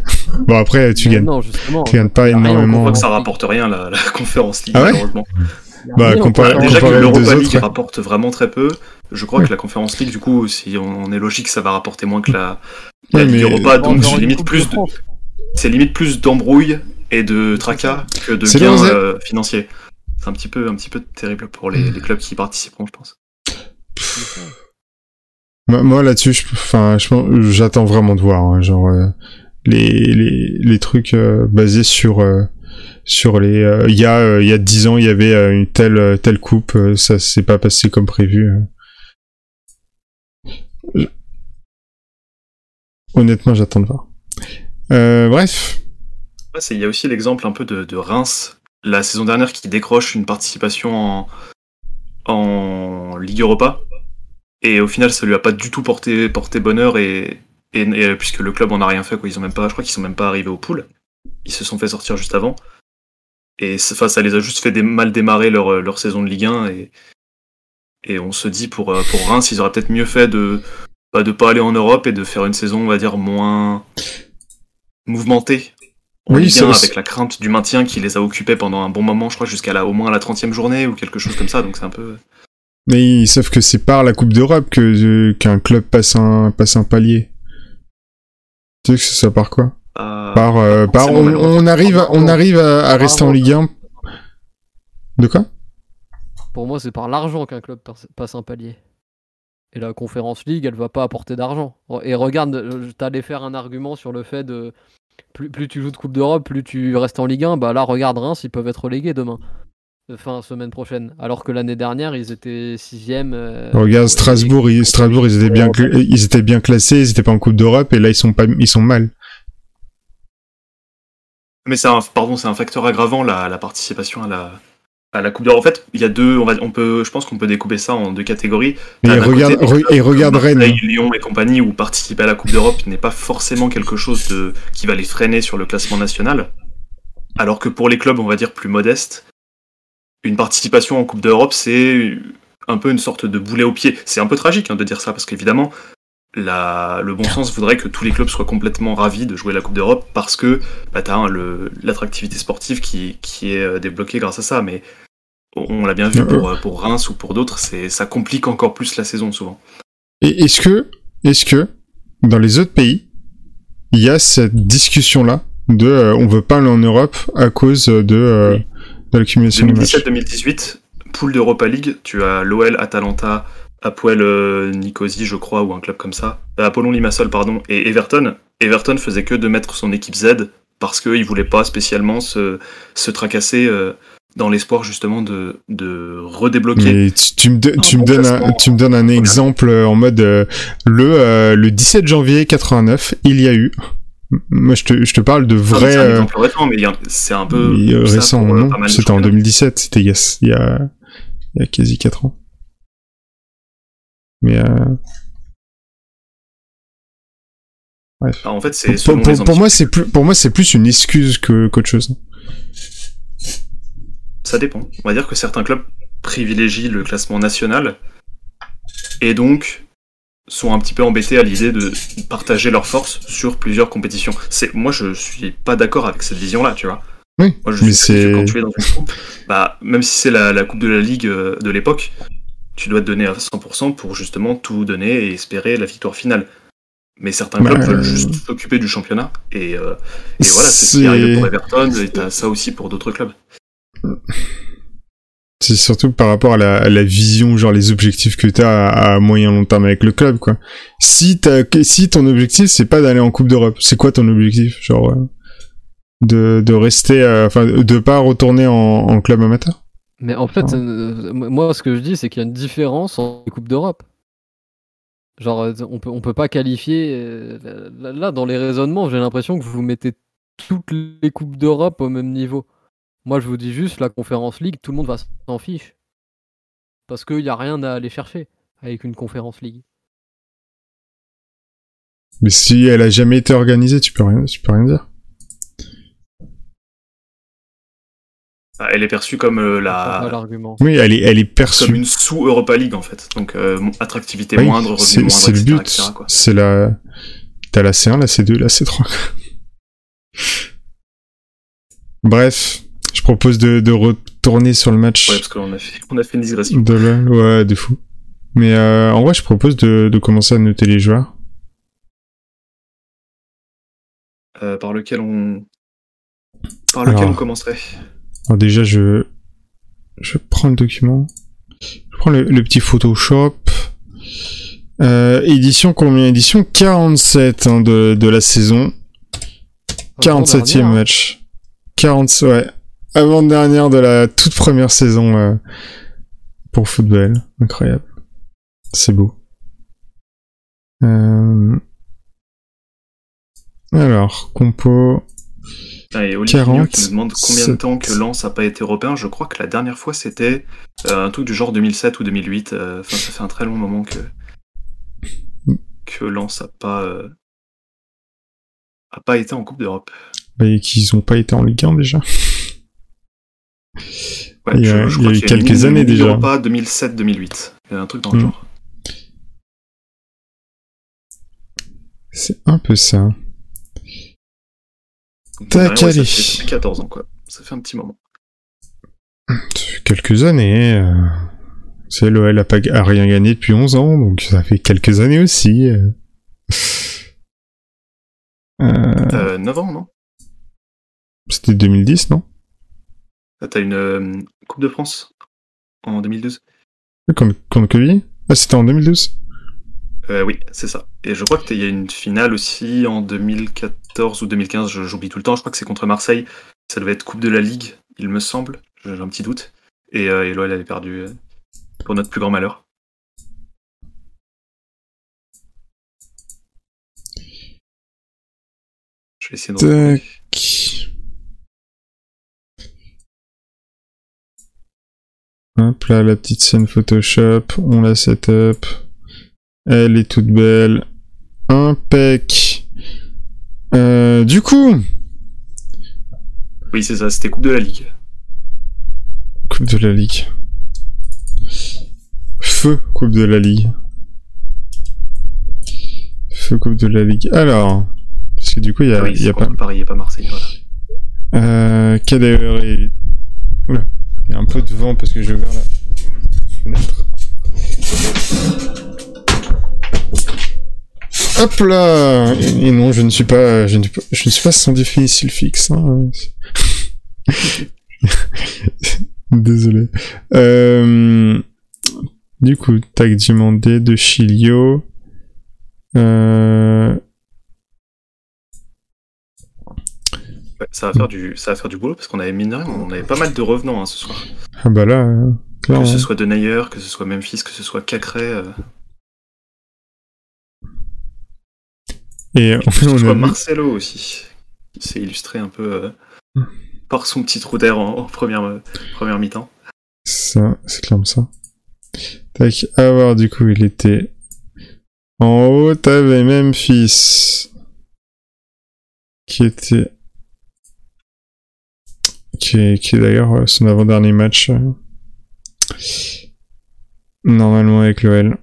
Bon après, tu gagnes, Non, justement. tu gagnes pas en On énormément. voit que ça League. rapporte rien la, la conférence League Ah ouais malheureusement. Bah, comparé- Conférence Déjà que comparé l'Europa League autres, rapporte vraiment très peu. Je crois Ouais. que la conférence League, du coup, si on est logique, ça va rapporter moins que la, la Ouais, Ligue Europa. Donc c'est limite plus de, c'est limite plus d'embrouilles et de tracas que de gains euh, financiers. C'est un petit peu, un petit peu terrible pour les, les clubs qui y participeront, je pense. Moi, moi, là-dessus, je, enfin, j'attends vraiment de voir, hein, genre euh, les, les trucs euh, basés sur euh, sur les. euh, Il y a il y a dix ans, il y avait une telle telle coupe, ça s'est pas passé comme prévu. euh. honnêtement, j'attends de voir. Bref. Il y a aussi l'exemple un peu de, de Reims, la saison dernière, qui décroche une participation en, en Ligue Europa. Et au final, ça lui a pas du tout porté, porté bonheur, et, et, et puisque le club en a rien fait, quoi. Ils ont même pas, je crois qu'ils sont même pas arrivés au pool. Ils se sont fait sortir juste avant. Et enfin, ça les a juste fait mal démarrer leur, leur saison de Ligue 1. Et, et on se dit pour, euh, pour Reims, ils auraient peut-être mieux fait de bah, de pas aller en Europe et de faire une saison, on va dire, moins mouvementée. En Oui, Ligue c'est 1, aussi- avec la crainte du maintien qui les a occupés pendant un bon moment, je crois, jusqu'à la, au moins la 30e journée ou quelque chose comme ça. Donc c'est un peu. Mais sauf que c'est par la Coupe d'Europe que euh, qu'un club passe un passe un palier. Tu sais que c'est ça par quoi Par euh, par forcément, on, arrive à- on arrive à, à rester en Ligue 1. De quoi Pour moi, c'est par l'argent qu'un club passe- passe un palier. Et la Conférence League, elle va pas apporter d'argent. Et regarde, euh, t'allais faire un argument sur le fait de plus, plus tu joues de Coupe d'Europe, plus tu restes en Ligue 1. Bah là, regarde Reims, ils peuvent être relégués demain. Fin semaine prochaine. Alors que l'année dernière, ils étaient sixième. euh, Regarde Strasbourg, ils, Strasbourg ils étaient bien cl- ils étaient bien classés, ils étaient pas en Coupe d'Europe et là ils sont pas ils sont mal. Mais c'est un, pardon, c'est un facteur aggravant la, la participation à la, à la Coupe d'Europe. En fait, il y a deux, on va, on peut, je pense qu'on peut découper ça en deux catégories. Et regarde côté re- et regarde Rennes. Lyon et compagnie où participer à la Coupe d'Europe n'est pas forcément quelque chose de qui va les freiner sur le classement national. Alors que pour les clubs, on va dire plus modestes, une participation en Coupe d'Europe, c'est un peu une sorte de boulet au pied. C'est un peu tragique hein, de dire ça parce qu'évidemment, la, le bon sens voudrait que tous les clubs soient complètement ravis de jouer la Coupe d'Europe parce que bah, tu as l'attractivité sportive qui, qui est euh, débloquée grâce à ça. Mais on l'a bien vu Euh, pour, euh, pour Reims ou pour d'autres, c'est ça complique encore plus la saison souvent. Et est-ce que est-ce que dans les autres pays il y a cette discussion là de euh, on veut pas aller en Europe à cause de euh, Oui. De l'accumulation de matchs. 2017-2018, poule d'Europa League, tu as l'OL, Atalanta, Apoel euh, Nicosie, je crois, ou un club comme ça, Euh, Apollon Limassol, pardon, et Everton. Everton faisait que de mettre son équipe Z parce qu'il voulait pas spécialement se, se tracasser euh, dans l'espoir justement de, de redébloquer. Mais tu, tu me, do- Un tu, me bon donnes un, classement tu me donnes un exemple euh, en mode euh, le, euh, le 17 janvier 89, il y a eu. Moi, je te, je te parle de Enfin, vrai. c'est un euh, exemple récent, mais c'est un peu récent, pour, euh, non C'était en championnats. 2017, c'était il y a, il y a, il y a quasi 4 ans. Mais euh, bref. Alors, en fait, c'est Pour, pour moi, c'est plus, pour moi, c'est plus une excuse que qu'autre chose. Ça dépend. On va dire que certains clubs privilégient le classement national et donc sont un petit peu embêtés à l'idée de partager leurs forces sur plusieurs compétitions. C'est moi je suis pas d'accord avec cette vision-là, tu vois. Oui, Moi je mais suis c'est- quand tu es dans une coupe, bah même si c'est la, la coupe de la ligue euh, de l'époque, tu dois te donner à 100% pour justement tout donner et espérer la victoire finale. Mais certains Bah, clubs euh, veulent juste s'occuper du championnat et, euh, et voilà, c'est ce qui est arrivé pour Everton et t'as ça aussi pour d'autres clubs. C'est surtout par rapport à la, à la vision, genre les objectifs que t'as à, à moyen long terme avec le club, quoi. Si t'as, si ton objectif c'est pas d'aller en Coupe d'Europe, c'est quoi ton objectif, genre euh, de, de rester, euh, enfin, de pas retourner en, en club amateur? Mais en fait, euh, moi, ce que je dis, c'est qu'il y a une différence entre les Coupes d'Europe. Genre, on peut, on peut pas qualifier. là, dans les raisonnements, j'ai l'impression que vous mettez toutes les Coupes d'Europe au même niveau. Moi, je vous dis juste, la Conférence League, tout le monde va s'en fiche. Parce qu'il n'y a rien à aller chercher avec une Conférence League. Mais si elle a jamais été organisée, tu peux rien, tu peux rien dire. Ah, Elle est perçue comme euh, C'est pas la l'argument. Oui, elle est, elle est comme perçue. une sous Europa League en fait. Donc euh, attractivité Oui, moindre, c'est, revenu c'est moindre, le etc., but. C'est la, t'as la C1, la C2, la C3. Bref, propose de, de retourner sur le match. Ouais, parce qu'on a fait, on a fait une digression. De LoL, ouais, de fou. Mais euh, en vrai, je propose de, de commencer à noter les joueurs. Euh, par lequel on par lequel Alors. on commencerait Alors déjà, je je prends le document. Je prends le, le petit Photoshop. Euh, édition combien? Édition 47 hein, de, de la saison. 47e Avant-dernière, match. 40, ouais. Avant-dernière de la toute première saison euh, pour football. Incroyable. C'est beau. Euh, Alors, compo. Ah, Et Olivier 40, qui nous demande combien de temps que Lens n'a pas été européen. Je crois que la dernière fois c'était euh, un truc du genre 2007 ou 2008. euh, Enfin, ça fait un très long moment que que Lens a pas a pas été en Coupe d'Europe. Bah, et qu'ils ont pas été en Ligue 1 déjà. Ouais, Il y a- je, je il y a crois eu qu'il y a une quelques années déjà. Europa 2007-2008. Il y a un truc dans le Mm. genre. C'est un peu ça. Tac, ouais. Ça fait, ça fait 14 ans quoi. Ça fait un petit moment. Ça fait quelques années. euh, C'est l'OL a, pas, a rien gagné depuis 11 ans, donc ça fait quelques années aussi. euh. Euh, T'as 9 ans, non? C'était 2010, non? T'as une euh, Coupe de France en 2012 Contre, contre Quevilly Ah, c'était en 2012 Euh, oui, c'est ça. Et je crois qu'il y a une finale aussi en 2014 ou 2015, je- j'oublie tout le temps. Je crois que c'est contre Marseille. Ça devait être Coupe de la Ligue, il me semble. J'ai un petit doute. Et, euh, et l'OL avait perdu euh, pour notre plus grand malheur. Je vais essayer de Hop là, la petite scène Photoshop, on la setup. Elle est toute belle. Impec. Euh, du coup, Oui, c'est ça, c'était Coupe de la Ligue. Coupe de la Ligue. Feu Coupe de la Ligue. Feu Coupe de la Ligue. Alors, parce que du coup, il y a, oui, il y a pas. Paris et pas Marseille. Voilà. Euh. Oula, il y a un peu de vent parce que j'ai ouvert la fenêtre. Hop là Et non, je ne suis pas, je ne, je ne suis pas sans fixe. Hein. Désolé. Euh, du coup, tag demandé de Chilio. Euh, ça, va faire du, ça va faire du boulot parce qu'on avait mine de rien, on avait pas mal de revenants hein, ce soir. ah bah là, euh, Que ce soit Denayer, que ce soit Memphis, que ce soit Cacré, euh, Et que ce on soit a vu- Marcelo aussi, qui s'est illustré un peu euh, par son petit trou d'air en, en première, première mi-temps. Ça, c'est clairement ça. Tac, à voir, du coup, il était en haut, t'avais Memphis qui était qui est, qui est d'ailleurs euh, son avant-dernier match euh, normalement avec l'OL.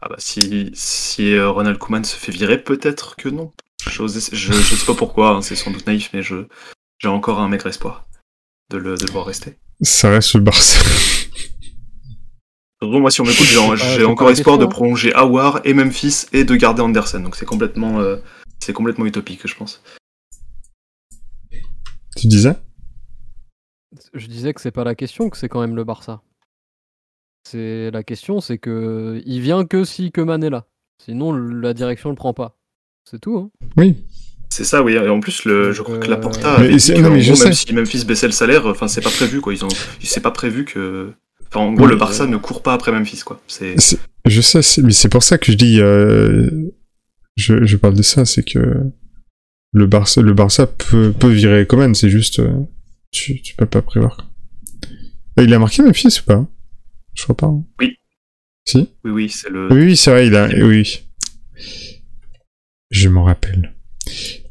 Ah bah si, si euh, Ronald Koeman se fait virer, peut-être que non. J'ose- je, je sais pas pourquoi, hein, c'est sans doute naïf, mais je j'ai encore un maigre espoir de le, de le voir rester. Ça reste le Barça. Surtout, moi, si on m'écoute, j'ai Ah, encore espoir de question, prolonger Awar et Memphis et de garder Anderson. Donc c'est complètement, euh, c'est complètement utopique, je pense. Tu disais Je disais que c'est pas la question, que c'est quand même le Barça. C'est la question, c'est que il vient que si Keman est là. Sinon, la direction le prend pas. C'est tout. Hein. Oui. C'est ça, oui. Et en plus, le, je crois que la Euh, Porta Mais dit non, qu'en mais je gros, même sais. si Memphis baissait le salaire, enfin, c'est pas prévu, quoi. Ils ont, c'est pas prévu que. Enfin, en gros, Oui, le Barça ne court pas après Memphis, quoi. C'est. C'est- Je sais, c'est- mais c'est pour ça que je dis, euh, je, je parle de ça, c'est que le Barça, le Barça peut, peut virer Coman, c'est juste, euh, tu, tu peux pas prévoir. quoi. Euh, Il a marqué Memphis ou pas Je crois pas. hein. Oui. Si? Oui, oui, c'est le. Oui, oui, c'est vrai, il a, oui. Je m'en rappelle.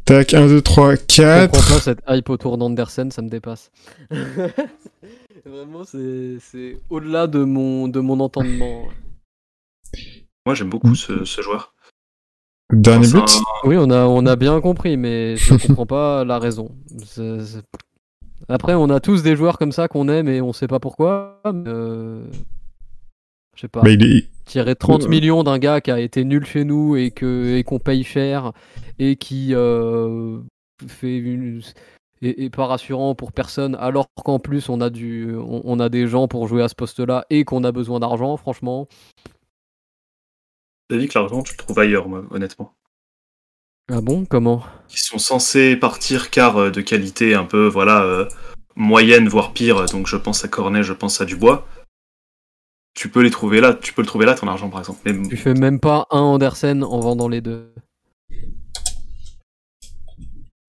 Tac, 1, 2, 3, Je comprends 4. pas cette hype autour d'Andersen, ça me dépasse. Vraiment, c'est c'est au-delà de mon, de mon entendement. Moi, j'aime beaucoup ce, ce joueur. Dernier but Oui, on a, on a bien compris, mais je comprends pas la raison. C'est- c'est- Après, on a tous des joueurs comme ça qu'on aime et on sait pas pourquoi. mais, euh, Je sais pas. Bah, il est, Tirer 30 Euh. millions d'un gars qui a été nul chez nous et que et qu'on paye cher et qui euh, fait une et, et pas rassurant pour personne alors qu'en plus on a du on, on a des gens pour jouer à ce poste-là et qu'on a besoin d'argent franchement J'ai dit que l'argent, tu le trouves ailleurs, moi, honnêtement. ah bon? Comment? Ils sont censés partir car euh, de qualité un peu, voilà, euh, moyenne, voire pire. Donc je pense à Cornet, je pense à Dubois. Tu peux les trouver là, tu peux le trouver là, ton argent, par exemple. Mais tu fais même pas un Andersen en vendant les deux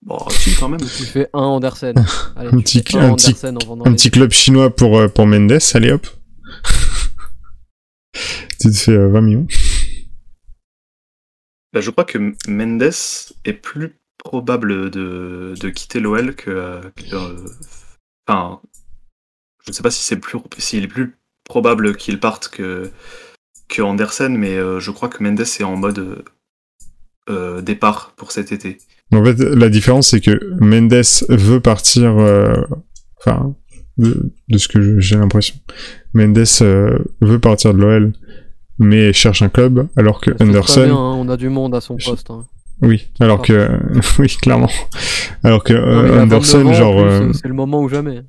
Bon, si, quand même. Tu fais un Andersen. Allez, Un tu petit- fais un petit- Andersen en vendant Un les- petit club chinois pour, euh, pour Mendes, allez hop. tu te fais euh, 20 millions. Bah, je crois que Mendes est plus probable de, quitter l'OL que. euh, Enfin. Je ne sais pas si c'est plus s'il est plus probable qu'il parte que, que Andersen, mais euh, je crois que Mendes est en mode euh, départ pour cet été. En fait, la différence, c'est que Mendes veut partir, enfin, de, ce que j'ai l'impression. Mendes veut partir de l'OL, mais cherche un club, alors que C'est bien, Anderson, hein, on a du monde à son poste. hein. oui, alors que, oui, clairement. Alors que Non, euh, mais il a 29 Anderson, ans, en genre, euh, c'est le moment ou jamais.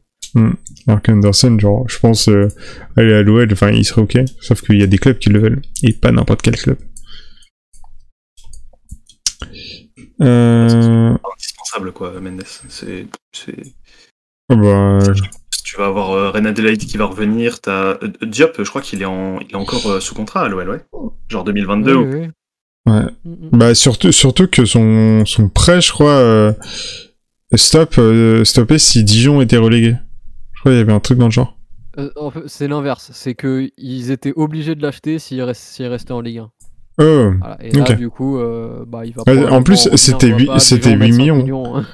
alors qu'Anderson, genre, je pense, euh, aller à l'OL, enfin, il serait ok, sauf qu'il y a des clubs qui le veulent, et pas n'importe quel club. Euh, Indispensable, quoi, Mendes. C'est. c'est- bah, Tu vas avoir euh, Ren Adelaide qui va revenir. T'as euh, Diop, je crois qu'il est, en... il est encore euh, sous contrat à l'OL, ouais. Genre 2022. Oui, ou- oui, oui. ouais. Mm. Bah surtout surtout que son son prêt, je crois, euh, stop euh, stoppé si Dijon était relégué. Je crois qu'il y avait un truc dans le genre. Euh, en fait, c'est l'inverse. C'est qu'ils étaient obligés de l'acheter s'il rest- s'il restait en Ligue 1. Oh. Voilà. Et là, du coup, euh, bah, il va Ouais, en plus, c'était on va huit- pas c'était Dijon mettre 8 cinq millions. hein.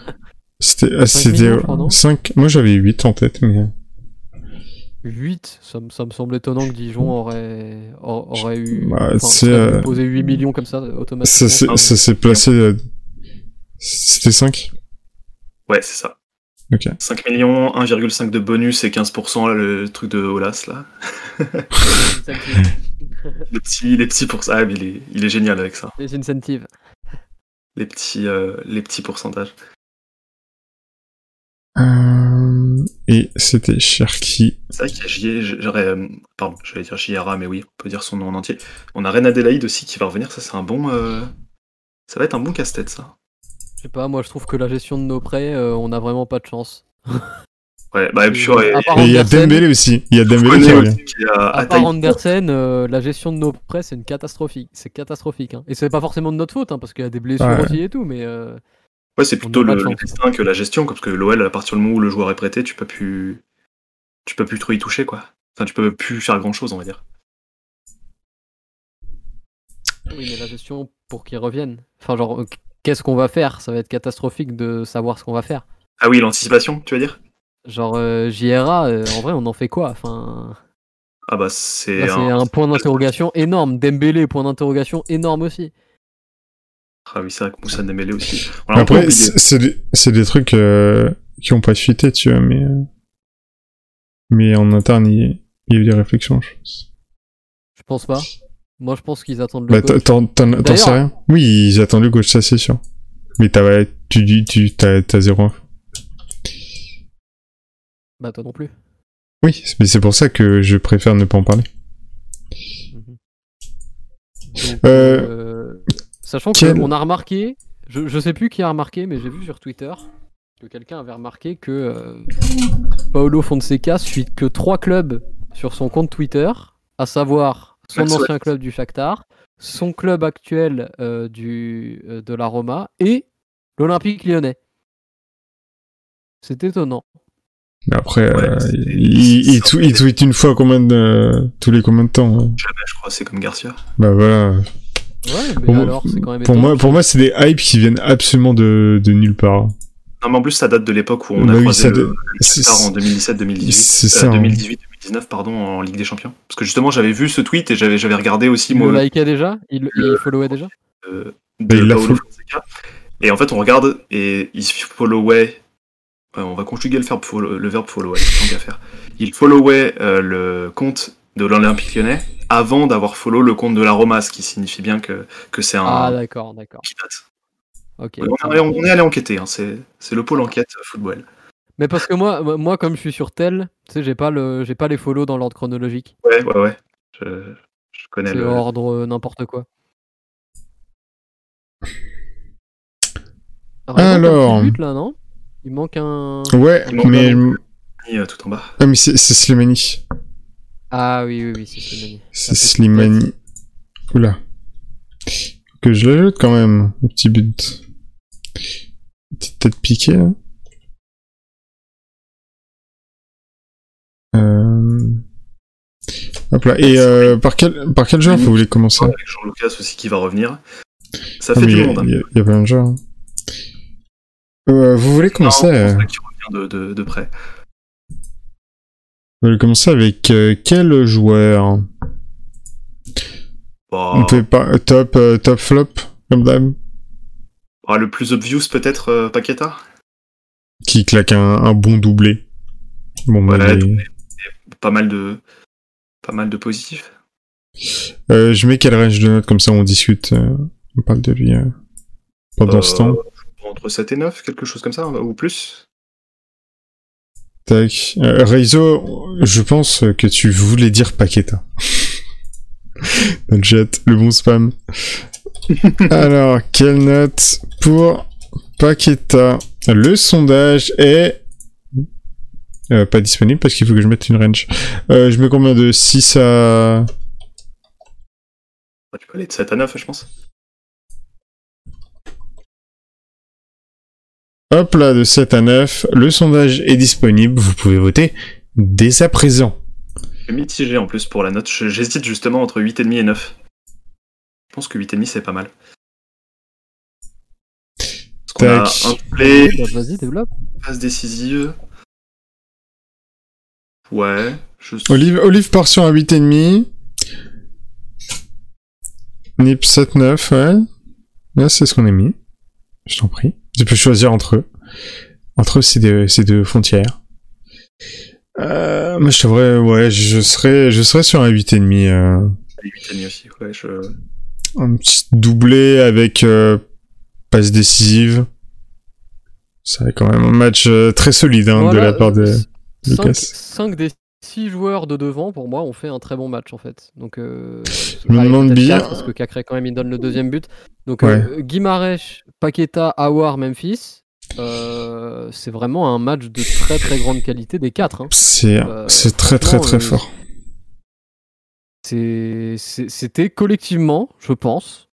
C'était ah, Cinq c'était millions, je crois, non 5 moi j'avais 8 en tête mais euh, 8, ça, me- ça me semble étonnant que Dijon aurait, aurait eu. Bah, euh, posé 8 millions comme ça, automatiquement. Ah, ça s'est placé euh, c'était 5 Ouais, c'est ça. OK. 5 millions, 1,5 de bonus et 15% là, le truc de Olas là. Les petits, les petits pour ça, il est, il est génial avec ça. Les incentives. Les petits, euh, les petits pourcentages. Euh, et c'était Cherki. C'est vrai qu'il y a J- j'aurais, euh, pardon, je vais dire JRA, mais oui, on peut dire son nom en entier. On a Ren Adelaide aussi qui va revenir, ça c'est un bon, euh, ça va être un bon casse-tête ça. Je sais pas, moi je trouve que la gestion de nos prêts, euh, on a vraiment pas de chance. Ouais, bah et puis ouais, Et il y a Dembélé aussi. Il y a Dembélé qui aussi, revient. qui a À à part Andersen, euh, la gestion de nos prêts, c'est une catastrophique. C'est catastrophique. hein. Et c'est pas forcément de notre faute, hein, parce qu'il y a des blessures Ouais. aussi et tout, mais euh, Ouais, c'est plutôt le, destin que la gestion, parce que l'OL, à partir du moment où le joueur est prêté, tu peux plus, tu peux plus trop y toucher, quoi. Enfin, tu peux plus faire grand chose, on va dire. oui, mais la gestion pour qu'ils reviennent. Enfin, genre, euh, qu'est-ce qu'on va faire? Ça va être catastrophique de savoir ce qu'on va faire. Ah oui, l'anticipation, tu veux dire? Genre, euh, JRA, euh, en vrai, on en fait quoi? Enfin, Ah bah c'est là, c'est un... un point d'interrogation énorme. Dembélé, point d'interrogation énorme aussi. Ah oui, c'est vrai que Moussa Dembélé aussi. On Après, c'est des, c'est des trucs euh, qui ont pas fuité, tu vois, mais euh, mais en interne, il, il y a eu des réflexions, je pense. Je pense pas. Moi, je pense qu'ils attendent le Bah, coach. t'en t'en- t'en D'ailleurs- sais rien Oui, ils attendent le coach, ça c'est sûr. Mais t'as tu dis tu t'as t'as zéro. info. Bah, toi non plus. Oui, mais c'est pour ça que je préfère ne pas en parler. Mhm. Donc, Euh, euh, sachant quel- qu'on a remarqué, je, je sais plus qui a remarqué, mais j'ai vu sur Twitter que quelqu'un avait remarqué que euh, Paolo Fonseca suit que trois clubs sur son compte Twitter, à savoir son ancien club du Shakhtar, son club actuel euh, du, euh, de la Roma et l'Olympique lyonnais. C'est étonnant. Mais après, Ouais, euh, il, tweet une fois combien de tous les combien de temps hein? Jamais, je crois, c'est comme Garcia. Bah voilà. Ouais, mais Pour moi- alors, c'est quand même Pour moi, pour moi, c'est des hypes qui viennent absolument de, de nulle part. Non, mais en plus, ça date de l'époque où on Bah a oui, croisé le, le en 2017-2018. c'est ça, hein. 2018-2019, pardon, en Ligue des Champions. Parce que justement, j'avais vu ce tweet et j'avais j'avais regardé aussi, Il moi, le likait déjà? Il, il followait déjà? euh, Bah, de il Paolo. Et en fait, on regarde et il followait. euh, on va conjuguer le verbe, follow- le verbe followait, tant qu'à faire. Il followait euh, le compte de l'Olympique lyonnais avant d'avoir follow le compte de la Roma, ce qui signifie bien que, que c'est un. Ah, d'accord, d'accord. On, est, on est allé enquêter, hein, c'est c'est le pôle enquête euh, football. Mais parce que moi, moi comme je suis sur tel, tu sais, j'ai pas le, j'ai pas les follow dans l'ordre chronologique. Ouais, ouais, ouais. Je, je connais C'est le. ordre euh, n'importe quoi. Alors, il manque un Alors. petit but, là, non? Il manque un. Ouais, Il manque mais euh, tout en bas. ah, mais c'est c'est Slimani. Ah oui, oui, oui, c'est Slimani. C'est Slimani. Oula. Que je l'ajoute quand même, le petit but. Petite tête piquée, là. Euh... Hop là. Et euh, par quel par quel joueur vous voulez commencer? Avec Jean Lucas aussi qui va revenir. Ça Ah, fait du il y a- monde. hein. Il y, a- il y a plein de joueurs. hein. Euh, vous voulez commencer? Non, euh, pour ceux qui revient de, de, de près. Vous voulez commencer avec euh, quel joueur Bah, On fait pas top euh, top flop comme d'hab bah, le plus obvious peut-être euh, Paqueta. qui claque un, un bon doublé. Bon bah, Voilà, les-. Pas mal de pas mal de positifs. Euh, je mets quel range de notes comme ça on discute. euh, on parle de lui euh, pendant ce Euh, temps. Entre 7 et 9, quelque chose comme ça, ou plus. Tac. Euh, Reizo, je pense que tu voulais dire Paqueta. Dans le chat, le bon spam. Alors, quelle note pour Paqueta? Le sondage est euh, pas disponible parce qu'il faut que je mette une range. Euh, je mets combien de 6 à... Tu peux aller de 7 à 9, je pense. Hop là, de 7 à 9. Le sondage est disponible. Vous pouvez voter dès à présent. Je suis mitigé en plus pour la note. J'hésite justement entre 8,5 et 9. Je pense que 8,5 c'est pas mal. A un play, Bah, Vas-y, développe. passe décisive. Ouais. Je... Olive, Olive part sur un 8,5. Nip 7-9, ouais. Là, c'est ce qu'on a mis. Je t'en prie. Tu peux choisir entre eux. Entre ces deux, ces deux frontières. Euh, moi, je t'avouerais, ouais, je serais, je serais sur un 8,5. Euh, 8,5 aussi, ouais. Je... un petit doublé avec euh, passe décisive. Ça quand même un match euh, très solide hein, de Voilà, la part de euh, Lucas. 5 des 6 joueurs de devant, pour moi, ont fait un très bon match en fait. Donc, euh, Je me demande bien- Parce que Cacré, quand même, il donne le deuxième but. Donc, Ouais. euh, Guimarães, Paqueta, Awar, Memphis. euh, c'est vraiment un match de très très grande qualité des quatre. hein. C'est Euh, c'est très très très fort. C'était collectivement, je pense,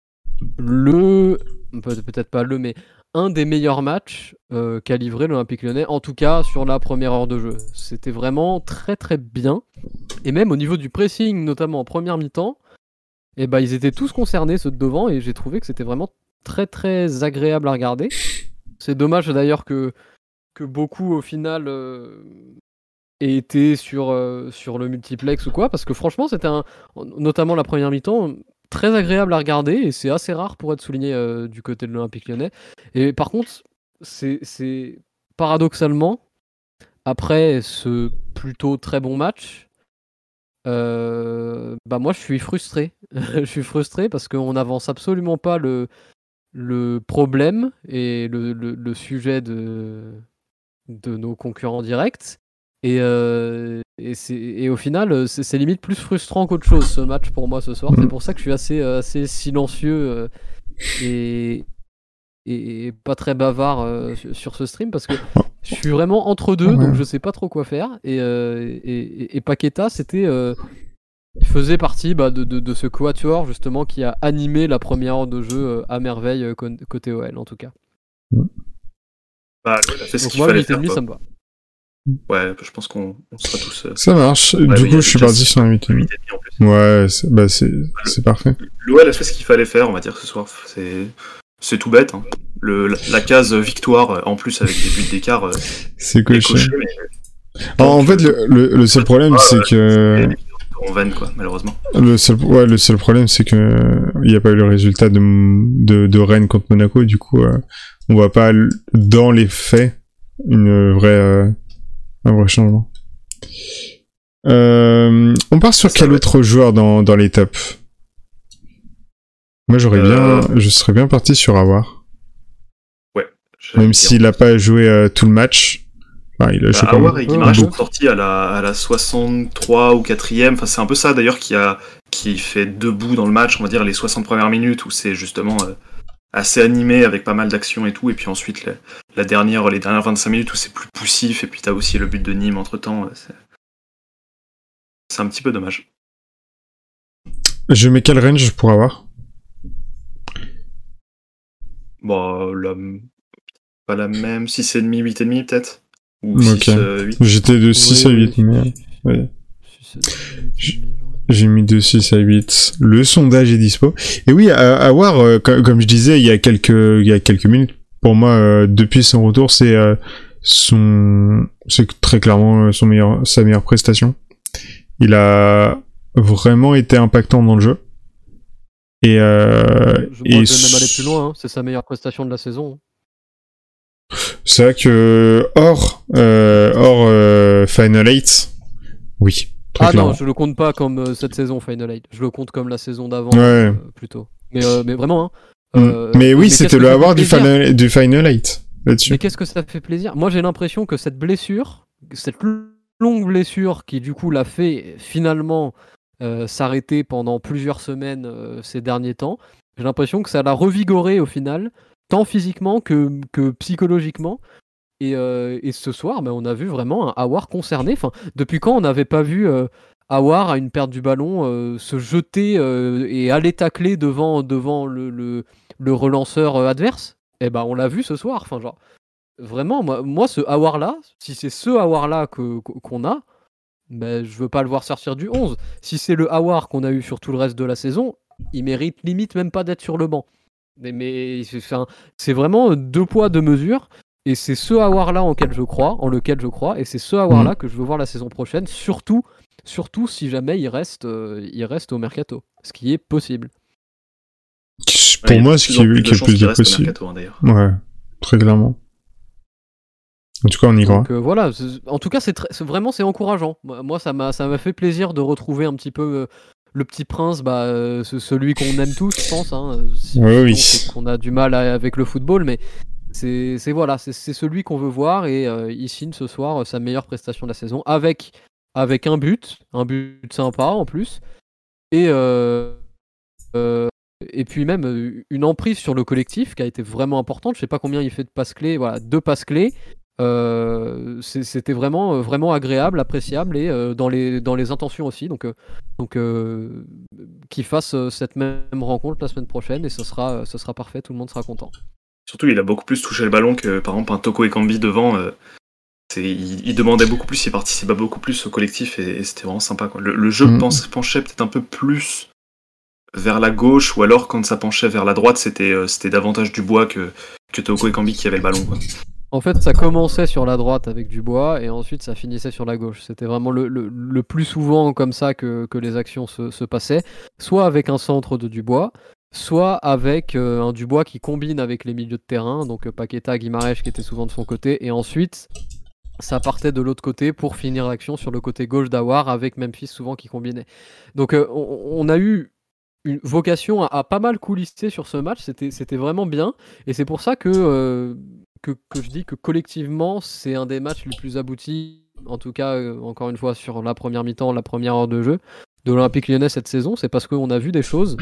le. peut- Peut-être pas le, mais un des meilleurs matchs euh, qu'a livré l'Olympique lyonnais, en tout cas sur la première heure de jeu. C'était vraiment très très bien. Et même au niveau du pressing, notamment en première mi-temps, eh ben, ils étaient tous concernés, ceux de devant, et j'ai trouvé que c'était vraiment très très agréable à regarder. C'est dommage d'ailleurs que, beaucoup au final euh, aient été sur, euh, sur le multiplex ou quoi, parce que franchement c'était un, notamment la première mi-temps, très agréable à regarder, et c'est assez rare pour être souligné euh, du côté de l'Olympique lyonnais. Et par contre, c'est paradoxalement, après ce plutôt très bon match, euh, bah moi je suis frustré. je suis frustré parce qu'on n'avance absolument pas le, problème et le, sujet de nos concurrents directs. Et, euh, et, c'est- et au final, euh, c'est limite plus frustrant qu'autre chose ce match pour moi ce soir. C'est Mhm. pour ça que je suis assez, euh, assez silencieux euh, et, et pas très bavard sur, ce stream parce que je suis vraiment entre deux, donc je sais pas trop quoi faire. Et, euh, et, et- et Paqueta, c'était. euh, il faisait partie bah, de, de- de ce quatuor justement qui a animé la première heure de jeu à merveille côté OL en tout cas. Bah, elle a fait ce Donc qu'il moi fallait 8,5 faire. quoi. ça me va. Ouais, je pense qu'on on sera tous. euh, Ça marche. Ouais, du coup, je suis parti sur un 8,5. 8,5 en plus. Ouais, c'est bah, parfait. L'OL a fait ce qu'il fallait faire, on va dire, ce soir. C'est tout bête. hein. Le, la, la case victoire, euh, en plus avec des buts d'écart, euh, C'est est coché. En, en fait, le, le, le seul problème, c'est que on vanne, quoi, malheureusement. le seul, ouais, le seul problème, c'est que il n'y a pas eu le résultat de, de, de Rennes contre Monaco. Du coup, euh, on voit pas dans les faits une vraie, euh, un vrai changement. Euh, on part sur Ça quel autre joueur dans, dans les tops? Moi, j'aurais Euh, bien, je serais bien parti sur Avoir, Je- même s'il a pas joué euh, tout le match. Enfin, il a Bah, même et Guimaraes beaucoup. sont sortis à la, à la 63 ou 4ème. Enfin, c'est un peu ça d'ailleurs qui, a, qui fait debout dans le match, on va dire les 60 premières minutes où c'est justement euh, assez animé avec pas mal d'actions et tout. Et puis ensuite, la, la dernière, les dernières 25 minutes où c'est plus poussif. Et puis t'as aussi le but de Nîmes entre temps. C'est c'est un petit peu dommage. Je mets quel range pour avoir? Bon, là, pas la même. 6,5, 8,5 peut-être? Ou Ok. 6, euh, 8 J'étais de 6 à Oui, 8, oui. mais... ouais. Si c'est- J'ai mis de 6 à 8. Le sondage est dispo. Et oui, à, à voir, euh, comme, comme je disais il y a quelques, il y a quelques minutes, pour moi, euh, depuis son retour, c'est euh, son, c'est très clairement euh, son meilleur, sa meilleure prestation. Il a vraiment été impactant dans le jeu. Et, euh, Je, et même aller plus loin, hein. c'est sa meilleure prestation de la saison. c'est vrai que hors, euh, hors euh, Final 8, oui, Ah clairement. non, je le compte pas comme euh, cette saison Final 8, je le compte comme la saison d'avant Ouais. euh, plutôt. Mais, euh, mais vraiment, hein. Mm. Mais oui, c'était le avoir du. Final, du Final 8 là-dessus. Mais qu'est-ce que ça fait plaisir? Moi, j'ai l'impression que cette blessure, cette longue blessure qui du coup l'a fait finalement s'arrêter pendant plusieurs semaines ces derniers temps, j'ai l'impression que ça l'a revigoré au final, tant physiquement que, que psychologiquement. Et, euh, et ce soir, ben, on a vu vraiment un Awar concerné. Depuis quand on n'avait pas vu euh, Awar à une perte du ballon euh, se jeter euh, et aller tacler devant, devant le, le, relanceur adverse? Eh ben, on l'a vu ce soir. Enfin, genre, vraiment, moi, moi ce Awar là, si c'est ce Awar là qu'on a, ben, je veux pas le voir sortir du 11. Si c'est le Awar qu'on a eu sur tout le reste de la saison, il mérite limite même pas d'être sur le banc. Mais, mais c'est vraiment deux poids, deux mesures. Et c'est ce Awar là en lequel je crois, en lequel je crois, et c'est ce Awar là que je veux voir la saison prochaine, surtout, surtout si jamais il reste, euh, il reste au mercato, ce qui est possible. Pour Ouais, moi, ce qui est, qui plus possible. mercato, hein, d'ailleurs. Ouais, très clairement. En tout cas, on y croit. Donc euh, voilà, en tout cas, c'est très- vraiment c'est encourageant. Moi, ça m'a ça m'a fait plaisir de retrouver un petit peu euh, le petit prince, bah, euh, ce- celui qu'on aime tous, je pense. Hein, Si- Oui, qu'on a du mal à- avec le football, mais c'est voilà, c'est celui qu'on veut voir et euh, il signe ce soir euh, sa meilleure prestation de la saison avec avec un but, un but sympa en plus et euh, et puis même une emprise sur le collectif qui a été vraiment importante. Je sais pas combien il fait de passes clés, voilà, deux passes clés. C'était vraiment, vraiment agréable, appréciable et dans, les, dans les intentions aussi. Donc, euh, donc qu'il fasse cette même rencontre la semaine prochaine et ce sera, ce sera parfait, tout le monde sera content. Surtout, il a beaucoup plus touché le ballon que, par exemple, un Toko et Kambi devant. euh, il, il demandait beaucoup plus, il participait beaucoup plus au collectif et, et c'était vraiment sympa. Quoi. Le, le jeu pense- penchait peut-être un peu plus vers la gauche ou alors quand ça penchait vers la droite, c'était euh, c'était davantage Dubois que, que Toko et Kambi qui avaient le ballon. Quoi. En fait, ça commençait sur la droite avec Dubois et ensuite ça finissait sur la gauche. C'était vraiment le, le- le plus souvent comme ça que, que les actions se, se passaient, soit avec un centre de Dubois, soit avec euh, un Dubois qui combine avec les milieux de terrain, donc euh, Paqueta, Guimarães qui était souvent de son côté, et ensuite ça partait de l'autre côté pour finir l'action sur le côté gauche d'Awar avec Memphis souvent qui combinait. Donc euh, on, a eu une vocation à, pas mal coulisser sur ce match, c'était vraiment bien, et c'est pour ça que, que, je dis que collectivement c'est un des matchs les plus aboutis, en tout cas encore une fois sur la première mi-temps, la première heure de jeu de l'Olympique lyonnais cette saison, c'est parce qu'on a vu des choses,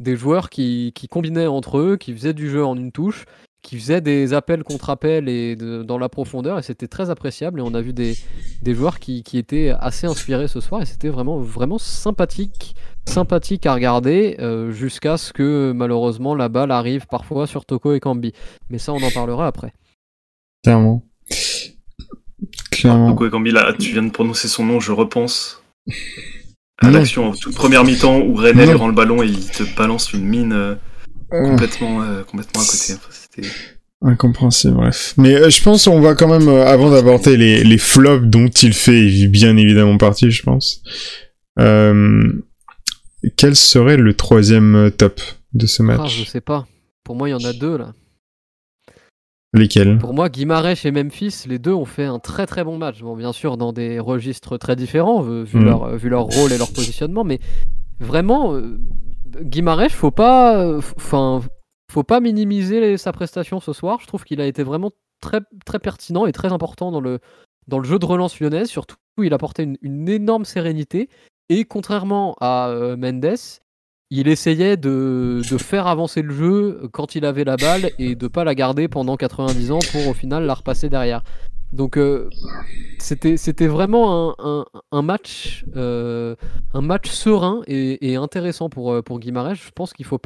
des joueurs qui, qui combinaient entre eux, qui faisaient du jeu en une touche, qui faisaient des appels contre appels et de- dans la profondeur, et c'était très appréciable, et on a vu des, des joueurs qui, qui étaient assez inspirés ce soir, et c'était vraiment, vraiment sympathique sympathique à regarder euh, jusqu'à ce que malheureusement la balle arrive parfois sur Toko et Kambi. Mais ça, on en parlera après. Clairement. Clairement. Toko et Kambi, là, tu viens de prononcer son nom, je repense à l'action en toute première mi-temps où René Non. lui rend le ballon et il te balance une mine euh, Euh, complètement, euh, complètement à côté. Enfin, c'était- Incompréhensible, bref. Mais euh, je pense on va quand même, euh, avant d'aborder les, les flops dont il fait bien évidemment partie, je pense, euh, quel serait le troisième top de ce Ah, je match sais pas. Pour moi, il y en a deux là. Lesquels? Pour moi, Guimarães et Memphis, les deux ont fait un très très bon match. Bon, bien sûr, dans des registres très différents, vu, Mm. leur, vu leur rôle et leur positionnement, mais vraiment, euh, Guimarães, faut pas, enfin, faut pas minimiser les- sa prestation ce soir. Je trouve qu'il a été vraiment très très pertinent et très important dans le dans le jeu de relance lyonnaise. Surtout, il apportait une, une énorme sérénité et contrairement à euh, Mendes, il essayait de, de faire avancer le jeu quand il avait la balle et de pas la garder pendant 90 ans pour au final la repasser derrière. Donc euh, c'était vraiment un, un- match euh, un match serein et, intéressant pour euh, pour Guimarães. Je pense qu'il faut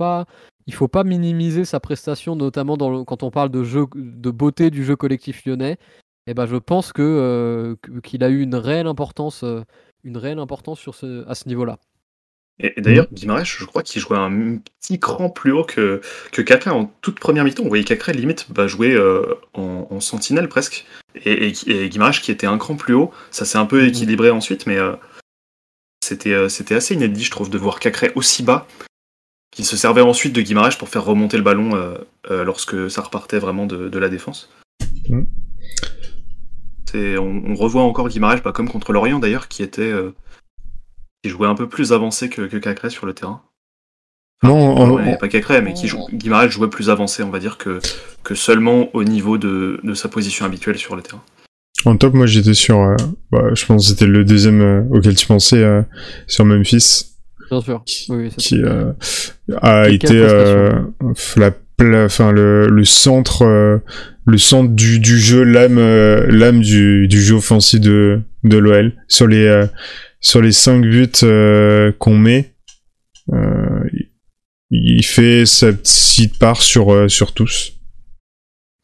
faut pas minimiser sa prestation, notamment quand on parle de jeu, de beauté du jeu collectif lyonnais. Et ben, je pense qu'il a eu une réelle importance, une réelle importance sur ce, à ce niveau-là. Et, et d'ailleurs, Guimarães, je crois qu'il jouait un petit cran plus haut que, que Cacré en toute première mi-temps. On voyait Cacré limite bah, jouer euh, en, en sentinelle presque. Et, et, et Guimarães qui était un cran plus haut. Ça s'est un peu Mhm. équilibré ensuite, mais euh, c'était euh, c'était assez inédit, je trouve, de voir Cacré aussi bas. Qui se servait ensuite de Guimarães pour faire remonter le ballon euh, lorsque ça repartait vraiment de, de la défense. C'est- On, on revoit encore Guimarães, bah, comme contre Lorient d'ailleurs, qui était qui jouait un peu plus avancé que, que Cacré sur le terrain. Non, en- Ouais, en- pas Cacré, mais qui joue, jouait plus avancé, on va dire, que, que seulement au niveau de, de sa position habituelle sur le terrain. En top, moi j'étais sur. euh, bah, je pense que c'était le deuxième euh, auquel tu pensais, euh, sur Memphis, Bien sûr. Oui, qui euh, a été euh, la, enfin le, le centre, euh, le centre du, du jeu, l'âme, euh, l'âme du, du jeu offensif de de l'OL sur les euh, sur les cinq buts euh, qu'on met. euh, il- fait sa petite part sur euh, sur tous.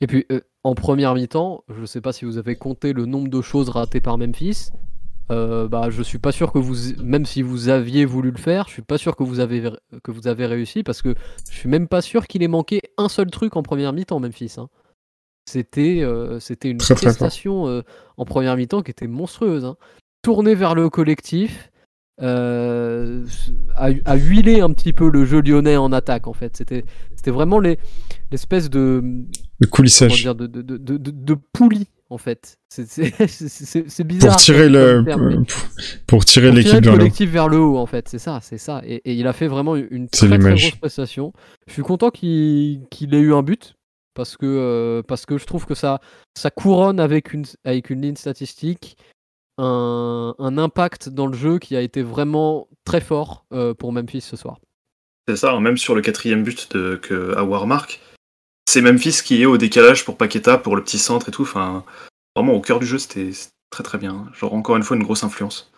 Et puis, en première mi-temps, je ne sais pas si vous avez compté le nombre de choses ratées par Memphis. Euh, bah, je suis pas sûr que vous, même si vous aviez voulu le faire, je suis pas sûr que vous avez que vous avez réussi parce que je suis même pas sûr qu'il ait manqué un seul truc en première mi-temps, Memphis. hein. C'était, euh, c'était une prestation euh, en première mi-temps qui était monstrueuse. Hein. Tourner vers le collectif, euh, à, à huiler un petit peu le jeu lyonnais en attaque en fait. C'était, c'était vraiment les, l'espèce de, coulissage. dire, de, de, de, de, poulie en fait. C'est, bizarre. Pour tirer le, terme, pour, pour tirer l'équipe vers le haut. collectif vers le haut en fait, c'est ça, c'est ça. Et, et il a fait vraiment une très, très grosse prestation. Je suis content qu'il, qu'il ait eu un but parce que, euh, parce que je trouve que ça, ça couronne avec une, avec une ligne statistique un, un impact dans le jeu qui a été vraiment très fort euh, pour Memphis ce soir. C'est ça, hein, même sur le quatrième but de, que Awar marque, c'est Memphis qui est au décalage pour Paqueta, pour le petit centre et tout. Enfin, vraiment au cœur du jeu, c'était très très bien. Genre encore une fois une grosse influence.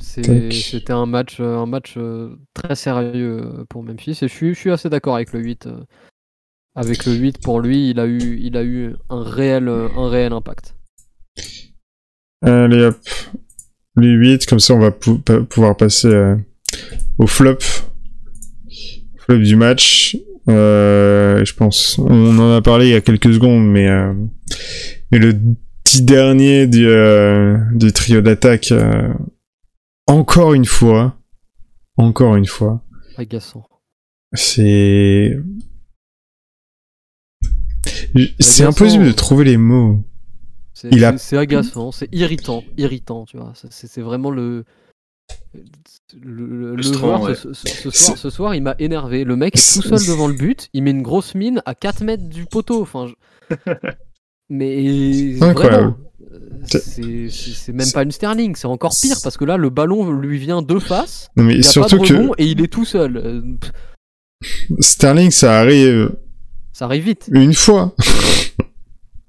C'était un match, euh, un match euh, très sérieux pour Memphis et je suis, je suis assez d'accord avec le 8. Avec le 8, pour lui, il a eu, il a eu un, réel, un réel impact. Allez hop. Les 8, comme ça on va pou- pouvoir passer euh, au flop. Flop du match. Euh, je pense, on en a parlé il y a quelques secondes, mais, euh, mais le petit dernier du, euh, du trio d'attaque, euh, encore une fois, encore une fois, Agaçant. c'est... C'est impossible de trouver les mots. C'est a- agaçant, c'est irritant, irritant, tu vois. C'est- vraiment le. Le, le- le Frustrant, joueur, ouais. ce, ce- ce C'est- soir, ce soir, il m'a énervé. Le mec est tout seul devant le but, il met une grosse mine à 4 mètres du poteau. Enfin, je- Mais Incroyable. vraiment, euh, C'est- même pas une Sterling, c'est encore pire parce que là, le ballon lui vient de face, Non mais il a surtout pas de que rebond et il est tout seul. Euh, Sterling, ça arrive Ça arrive vite. une fois.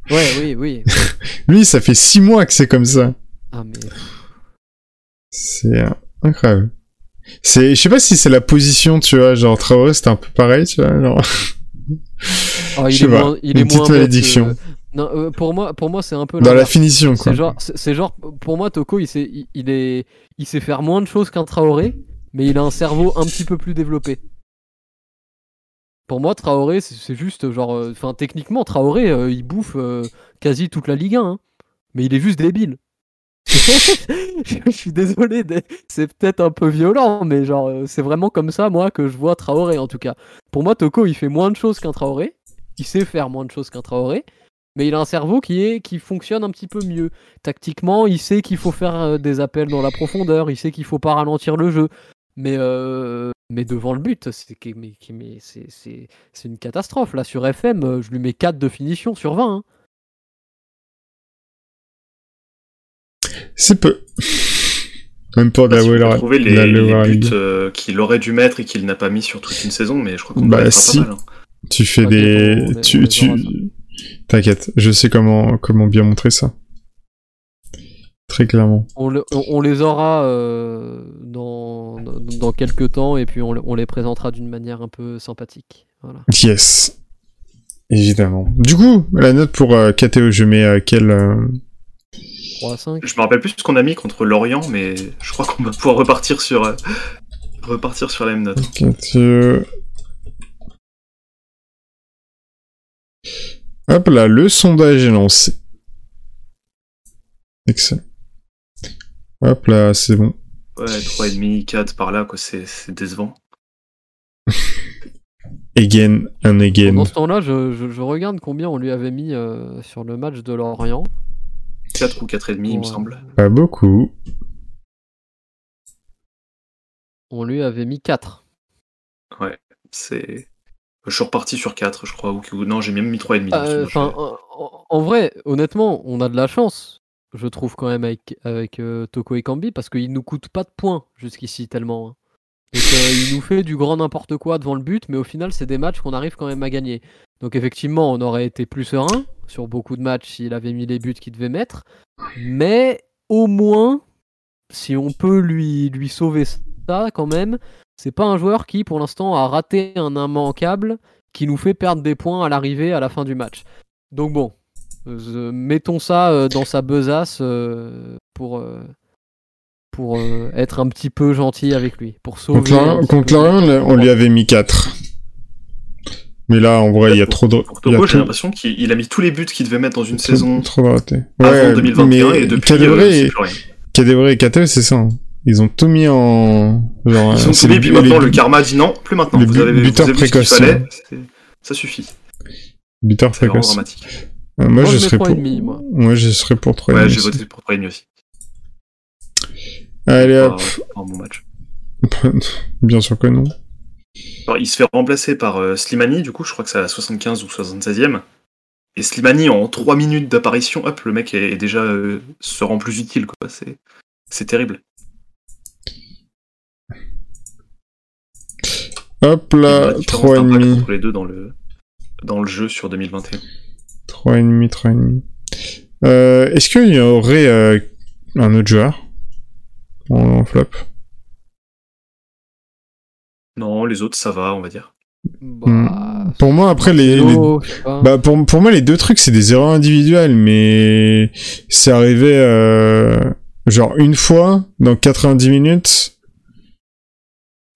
Ouais, oui, oui. Lui, ça fait six mois que c'est comme ça. Ah, mais C'est euh, incroyable. C'est, je sais pas si c'est la position, tu vois, genre Traoré, c'était un peu pareil, tu vois, genre. Oh, il est pas, moins, il une est petite moins malédiction. que- Non, euh, pour moi, pour moi, c'est un peu Dans la finition, quoi. C'est genre, c'est genre, pour moi, Toko, il sait, il, il est, il sait faire moins de choses qu'un Traoré, mais il a un cerveau un petit peu plus développé. Pour moi, Traoré, c'est juste genre, euh, enfin, techniquement, Traoré, euh, il bouffe euh, quasi toute la Ligue 1, hein. mais il est juste débile. je suis désolé, c'est peut-être un peu violent, mais genre, c'est vraiment comme ça, moi, que je vois Traoré, en tout cas. Pour moi, Toko, il fait moins de choses qu'un Traoré, il sait faire moins de choses qu'un Traoré, mais il a un cerveau qui, est, qui fonctionne un petit peu mieux. Tactiquement, il sait qu'il faut faire des appels dans la profondeur, il sait qu'il faut pas ralentir le jeu. Mais, euh, mais devant le but, c'est que- mais- qui- mais c'est- c'est c'est une catastrophe. Là, sur FM, euh, je lui mets 4 de finition sur 20. hein. C'est peu. Même pas de la Weller- trouver les, la les buts euh, qu'il aurait dû mettre et qu'il n'a pas mis sur toute une saison, mais je crois qu'on Bah, si. pas mal. hein. Tu fais des, on est- on tu, tu, t'inquiète, je sais comment, comment bien montrer ça. Très clairement. On, le- on- on les aura euh, dans, dans, dans quelques temps et puis on, le- on les présentera d'une manière un peu sympathique. Voilà. Yes. Évidemment. Du coup, la note pour euh, KTO, je mais euh, quelle euh, 3 à 5. Je me rappelle plus ce qu'on a mis contre l'Orient, mais je crois qu'on va pouvoir repartir sur, euh, repartir sur la même note. KTO. Hop là, le sondage est lancé. Excellent. Hop là, c'est bon. Ouais, 3,5, 4 par là, quoi, c'est décevant. Again and again. Pendant ce temps-là, je, je- je regarde combien on lui avait mis euh, sur le match de Lorient. 4 ou 4,5, il me semble. Pas beaucoup. On lui avait mis 4. Ouais, c'est. Je suis reparti sur 4, je crois. Ou, ou- non, j'ai même mis 3,5. donc Euh, en vrai, honnêtement, on a de la chance, je trouve quand même avec, avec euh, Toko et Kambi parce qu'il nous coûte pas de points jusqu'ici tellement. hein. Euh, il nous fait du grand n'importe quoi devant le but, mais au final c'est des matchs qu'on arrive quand même à gagner. Donc effectivement, on aurait été plus serein sur beaucoup de matchs s'il avait mis les buts qu'il devait mettre, mais au moins, si on peut lui lui sauver ça quand même, c'est pas un joueur qui pour l'instant a raté un immanquable qui nous fait perdre des points à l'arrivée à la fin du match. Donc bon, euh, mettons ça euh, dans sa besace euh, pour, euh, pour euh, être un petit peu gentil avec lui, pour sauver. Contre un contre on lui avait mis 4. Mais là, en vrai, il y a Pour- trop de. Pour il y a Togo, j'ai l'impression qu'il il a mis tous les buts qu'il devait mettre dans une trop- saison Trop de ratés. avant Ouais, 2021 mais et depuis, Cadevray euh, et- KTO, c'est ça. hein. Ils ont tout mis en. Genre, Ils ont tout mis, puis maintenant le karma dit non, plus maintenant. les Vous avez, vous buteurs avez vu ce qu'il précoces, fallait, hein. c'est- ça suffit. vraiment précoces. dramatique. Euh, Moi, Moi, je serais trois pour. et demi, moi. Moi, je serais pour 3 Ouais, j'ai voté pour 3,5 aussi. Allez, hop. un bon match. Bien sûr que non. Alors, il se fait remplacer par euh, Slimani, du coup, je crois que c'est à la 75 ou 76e. Et Slimani, en 3 minutes d'apparition, hop, le mec est, est déjà euh, se rend plus utile, quoi. C'est, c'est terrible. Hop là, la différence d'impact 3,5. entre les deux dans le, dans le jeu sur 2021. 3,5, 3,5. Euh, Est-ce qu'il y aurait euh, un autre joueur en, en flop? Non, les autres, ça va, on va dire. Bah, Pour moi, après, les. Bah pour, pour moi les deux trucs c'est des erreurs individuelles mais c'est arrivé euh, genre une fois dans 90 minutes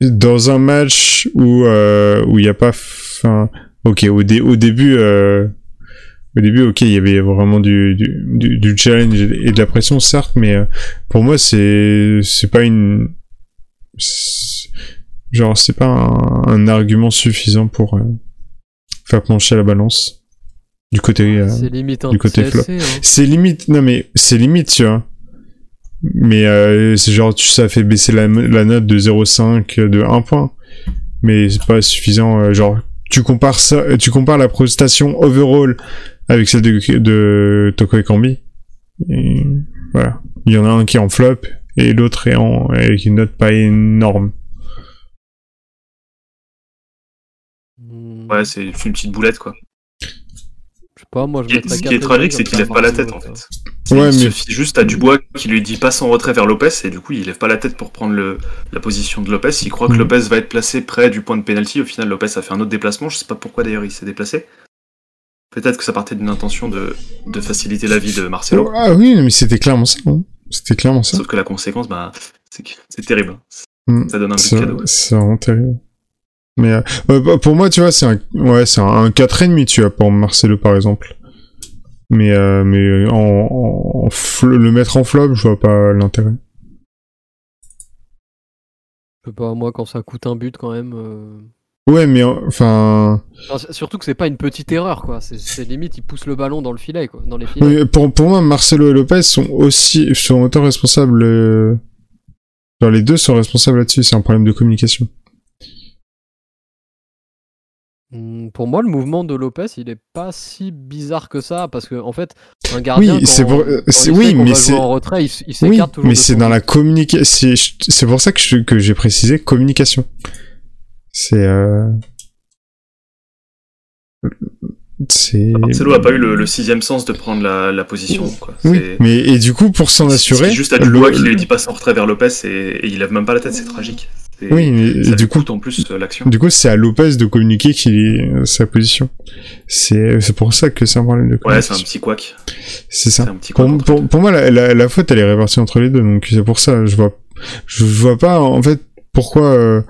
dans un match où euh, où il y a pas enfin ok au, dé- au début euh, au début ok il y avait vraiment du, du, du, du challenge et de la pression certes mais euh, pour moi c'est c'est pas une genre c'est pas un, un argument suffisant pour euh, faire pencher la balance du côté euh, c'est limite un du côté CLC, hein. c'est limite non mais c'est limite tu vois. Mais euh, c'est genre tu ça fait baisser la, la note de 0,5 de 1 point. Mais c'est pas suffisant genre tu compares ça tu compares la prestation overall avec celle de, de Toko et voilà il y en a un qui est en flop et l'autre est en avec une note pas énorme Hmm, Ouais, c'est une petite boulette, quoi. Je sais pas, moi je mettrais ce qui est tragique, c'est qu'il lève pas la tête, en quoi. fait. Ouais, il mais- suffit juste à Dubois qui lui dit passe en retrait vers Lopez, et du coup, il lève pas la tête pour prendre le, la position de Lopez. Il croit que Mhm. Lopez va être placé près du point de pénalty. Au final, Lopez a fait un autre déplacement. Je sais pas pourquoi d'ailleurs il s'est déplacé. Peut-être que ça partait d'une intention de, de faciliter la vie de Marcelo. ah oui mais c'était clairement ça hein. c'était clairement ça Sauf que la conséquence, bah, c'est terrible. Mm. Ça donne un de C'est cadeau. c'est vraiment terrible. Mais euh, ouais, bah, pour moi, tu vois, c'est un, ouais, c'est un, un 4,5, tu vois, pour Marcelo, par exemple. Mais, euh, mais en, en, en fl- le mettre en flop, je vois pas l'intérêt. Je sais pas, moi quand ça coûte un but quand même. euh, Ouais, mais enfin, surtout que c'est pas une petite erreur quoi. C'est- limite, il pousse le ballon dans le filet quoi, dans les filets. pour, pour moi, Marcelo et Lopez sont aussi, sont autant responsables. euh, Genre, les deux sont responsables là-dessus, c'est un problème de communication. Hmm, Pour moi, le mouvement de Lopez, il est pas si bizarre que ça parce que en fait, un gardien. Oui, c'est pour- oui, mais c'est- en retrait, il, il Oui, s'écarte toujours. mais c'est dans la communication. C'est pour ça que j'ai précisé communication. C'est euh... c'est. Marcelo a pas eu le, le sixième sens de prendre la, la position. Quoi. Oui, C'est- mais et du coup, pour s'en c'est assurer, juste à le- Dubois qui lui dit passe en retrait vers Lopez et, et il lève même pas la tête, c'est tragique. Et oui, mais ça du coup, en plus euh, l'action. du coup, c'est à Lopez de communiquer qu'il est euh, sa position. C'est c'est pour ça que c'est un problème de Ouais, c'est un petit couac. C'est C'est ça. un petit Pour, couac. entre pour, deux. pour moi, la, la, la faute, elle est répartie entre les deux, donc c'est pour ça. Je vois, je vois pas en fait pourquoi, euh,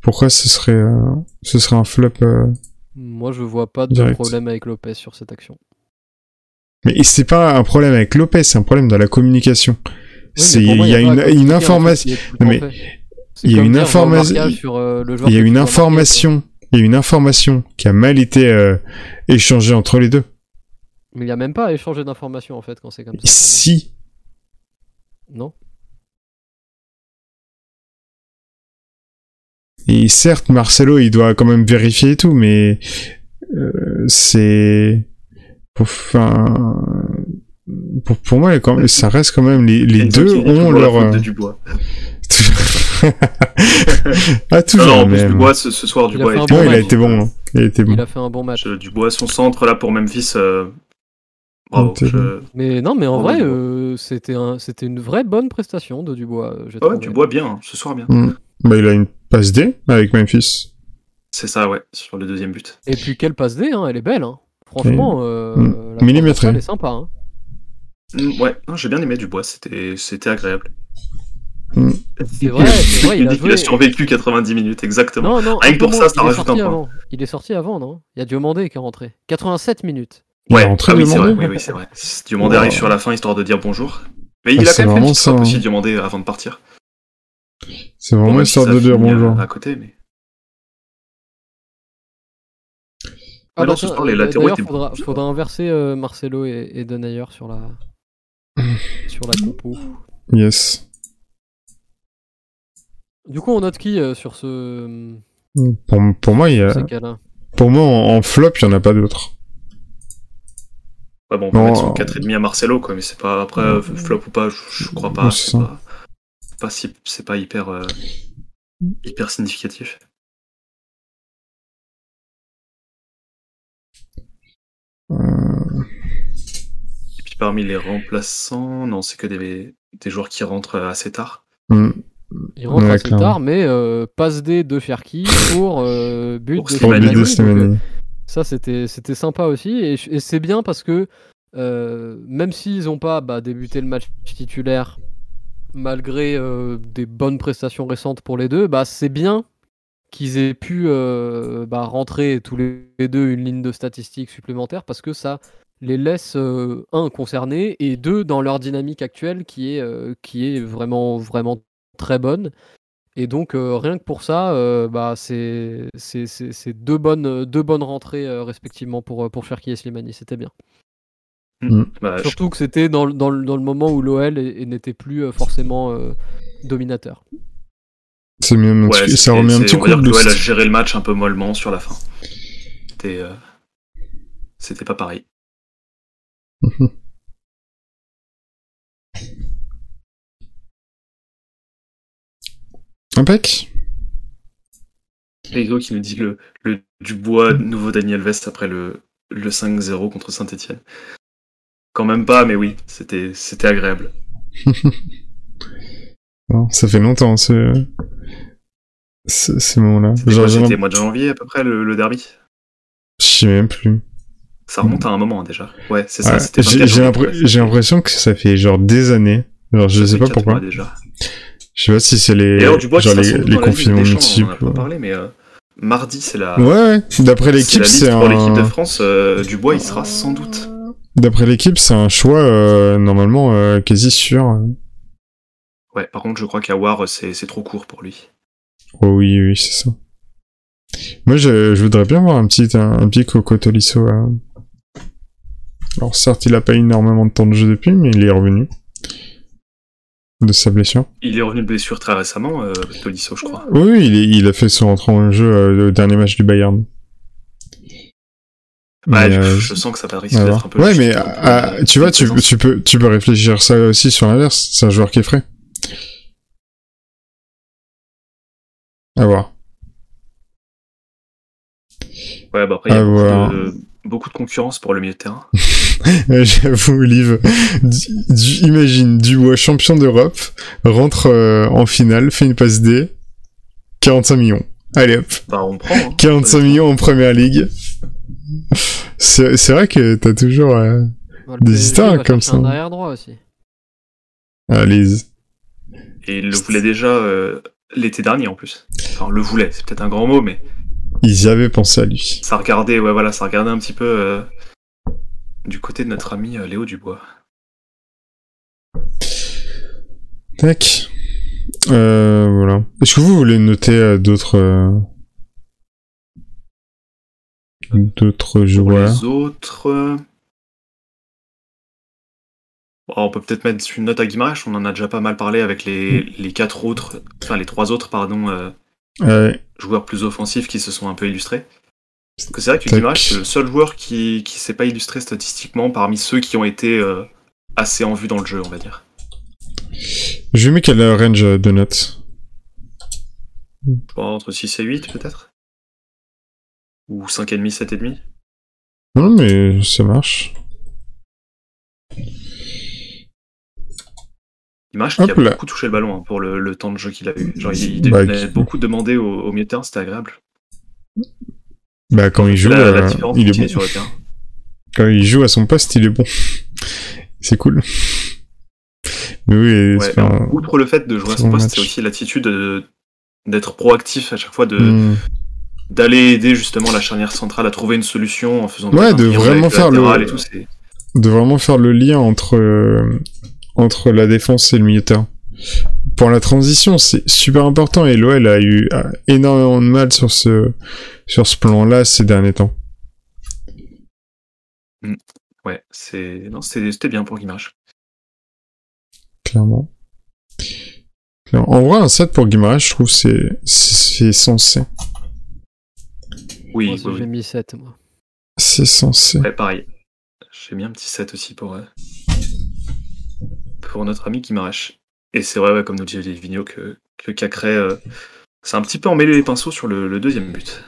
pourquoi ce serait, euh, ce serait un flop. euh. Moi, je vois pas de Direct? problème avec Lopez sur cette action. Mais c'est pas un problème avec Lopez, c'est un problème dans la communication. Oui, c'est, il y a une, information. mais il y a une information- euh, Il y a une marquer, information, il y a une information qui a mal été euh, échangée entre les deux. Mais il n'y a même pas à échanger d'informations en fait quand c'est comme ça. Si, Non et certes, Marcelo, il doit quand même vérifier et tout, mais euh, c'est, pour, enfin, pour, pour moi, quand même, ça reste quand même les, deux ont leur. de euh, Dubois. ah toujours non, en plus. Dubois, ce, ce soir, Il a Dubois bon il a match. été bon. hein. Il a été bon. Il a fait un bon match. Je- Dubois, son centre là pour Memphis. euh, Bravo. Je- Mais non, mais en Bravo, vrai, euh, c'était un, c'était une vraie bonne prestation de Dubois. Ouais. Dubois bien, hein, ce soir bien. Mm. Bah, il a une passe D avec Memphis. C'est ça, ouais, sur le deuxième but. Et puis quelle passe D, hein, elle est belle. Hein. Franchement, euh, Mm. la Millimétrée. transversale est sympa. Hein. Mm, Ouais, j'ai bien aimé Dubois, c'était c'était agréable. C'est vrai, vrai, il a dit qu'il joué. a survécu 90 minutes, exactement. Non, non, Rien pour ça, ça il est rajoute un sorti point. avant. Il est sorti avant, non? Il y a Diomandé qui est rentré. 87 minutes. Il est Ouais, rentré ah oui, c'est vrai, oui, oui, c'est vrai. Diomandé Wow. arrive sur la fin histoire de dire bonjour. Mais il Ah, a quand même fait une petite aussi, hein. Diomandé, avant de partir. C'est Bon, vraiment si histoire ça de dire bonjour. À côté, mais. Ah Alors, bah ce soir, les euh, latéraux étaient faudra, faudra inverser euh, Marcelo et, et Denayer sur la sur la compo. Yes. Du coup, on note qui euh, sur ce Pour, pour moi, il y a, pour moi, en, en flop, il y en a pas d'autres. Ouais, bon, on peut Non, mettre son euh, 4,5 à Marcelo, quoi, mais c'est pas. Après, euh, flop ou pas, je, je crois pas. Pas, si- c'est pas hyper, euh, hyper significatif. Euh, Et puis parmi les remplaçants, non, c'est que des, des joueurs qui rentrent assez tard. hmm. Il rentre Ouais, assez clairement. tard, mais euh, passe D de Cherki pour euh, but Pour de Pour but euh, Slimani. Ça, c'était c'était sympa aussi. Et, et c'est bien parce que euh, même s'ils n'ont pas bah, débuté le match titulaire, malgré euh, des bonnes prestations récentes pour les deux, bah, c'est bien qu'ils aient pu euh, bah, rentrer tous les deux une ligne de statistiques supplémentaire parce que ça les laisse, euh, un, concernés et deux, dans leur dynamique actuelle qui est, vraiment, vraiment très bonne. Et donc, rien que pour ça, bah, c'est deux bonnes, deux bonnes rentrées respectivement pour, pour Cherki et Slimani. C'était bien. Bah, je- Surtout que c'était dans, le- dans, le- dans le moment où l'OL n'était plus euh, forcément euh, dominateur. C'est mis un ouais, petit- ça c'est- remet un c'est- petit coup de l'OL a géré le match un peu mollement sur la fin. C'était, euh, c'était pas pareil. Mhm. Impec. Rigo qui nous dit le, le Dubois, nouveau Daniel Vest après le, le 5-0 contre Saint-Etienne. Quand même pas, mais oui, c'était, c'était agréable. Bon, ça fait longtemps ce, ce, ce moment-là. C'était mois de janvier à peu près le, le derby? Je sais même plus. Ça remonte à un moment déjà. Ouais, c'est ça, Ouais, J'ai 24 j'ai janvier, l'impr- ouais, j'ai l'impression que ça fait genre des années. Alors je ça sais pas pourquoi. déjà. Je sais pas si c'est les, genre les, les confinements multiples. On en a pas parlé, mais euh, mardi c'est la, Ouais, ouais. D'après l'équipe, c'est pour l'équipe de un. France. euh, Dubois, il sera sans doute. D'après l'équipe, c'est un choix euh, normalement euh, quasi sûr. Ouais, par contre, je crois qu'Awar, c'est c'est trop court pour lui. Oh oui, oui, c'est ça. Moi, je, je voudrais bien voir un petit, un, un petit Coco Tolisso. euh. Alors, certes, il a pas eu énormément de temps de jeu depuis, mais il est revenu de sa blessure. Il est revenu de blessure très récemment, Tolisso, je crois. Oui, il, est- il a fait son entrée en jeu au dernier match du Bayern. Ouais, Mais, je, euh, je sens que ça va risquer d'être un peu. Ouais, mais peu, ah, euh, tu vois, tu, peux, tu peux réfléchir ça aussi sur l'inverse. C'est un joueur qui est frais. À voir. Ouais, bah après, il y a beaucoup de, beaucoup de concurrence pour le milieu de terrain. J'avoue, Liv. Du- du- imagine, Dubois, champion d'Europe, rentre euh, en finale, fait une passe D, 45 millions. Allez hop, Bah, on prend. hein. 45 millions en première ligue. C'est c'est vrai que t'as toujours... euh, Des PSG histoires comme ça. Un arrière droit aussi. Allez, Et il le voulait déjà euh, l'été dernier en plus. Enfin, le voulait, c'est peut-être un grand mot, mais ils y avaient pensé à lui. ça regardait, ouais, voilà, ça regardait un petit peu euh, du côté de notre ami euh, Léo Dubois. Tac. Euh, voilà. Est-ce que vous voulez noter euh, d'autres... Pour joueurs les autres. euh, bon, on peut peut-être mettre une note à Guimaraes, on en a déjà pas mal parlé avec les, les quatre autres, enfin les trois autres, pardon, euh, Ouais, joueurs plus offensifs qui se sont un peu illustrés. Parce que c'est vrai que. Guimaraes, c'est le seul joueur qui, qui s'est pas illustré statistiquement parmi ceux qui ont été euh, assez en vue dans le jeu, on va dire. je mettre quel range de notes? Je crois entre 6 et 8 peut-être Ou 5,5, 7,5 Non, mais ça marche. Guimaraes qui a là. beaucoup touché le ballon hein, pour le, le temps de jeu qu'il a eu. Genre, il, il Bah, a qui- beaucoup demandé au, au milieu de terrain, c'était agréable. Bah, quand il joue, la, la euh, différence il est bon. sur le terrain. Quand il joue à son poste, il est bon. C'est cool. Mais oui, Ouais, pas- Outre le fait de jouer à son bon poste, c'est aussi l'attitude de- d'être proactif à chaque fois, de Hmm. D'aller aider justement la charnière centrale à trouver une solution en faisant Ouais, de vraiment faire le- tout, de vraiment faire le lien entre euh, entre la défense et le milieu de terrain. Pour la transition, c'est super important et l'OL a eu a énormément de mal sur ce sur ce plan-là ces derniers temps. Ouais, c'est non, c'était bien pour Guimaraes. Clairement. Clairement. En vrai, un set pour Guimaraes, je trouve c'est c'est censé. Oui, Moi oui, aussi, oui. j'ai mis 7, moi. C'est censé. Ouais, pareil. J'ai mis un petit set aussi pour euh, pour notre ami Guimaraes. Et c'est vrai, ouais, comme nous dit Vigno, que que Cacré euh, s'est un petit peu emmêlé les pinceaux sur le, le deuxième but.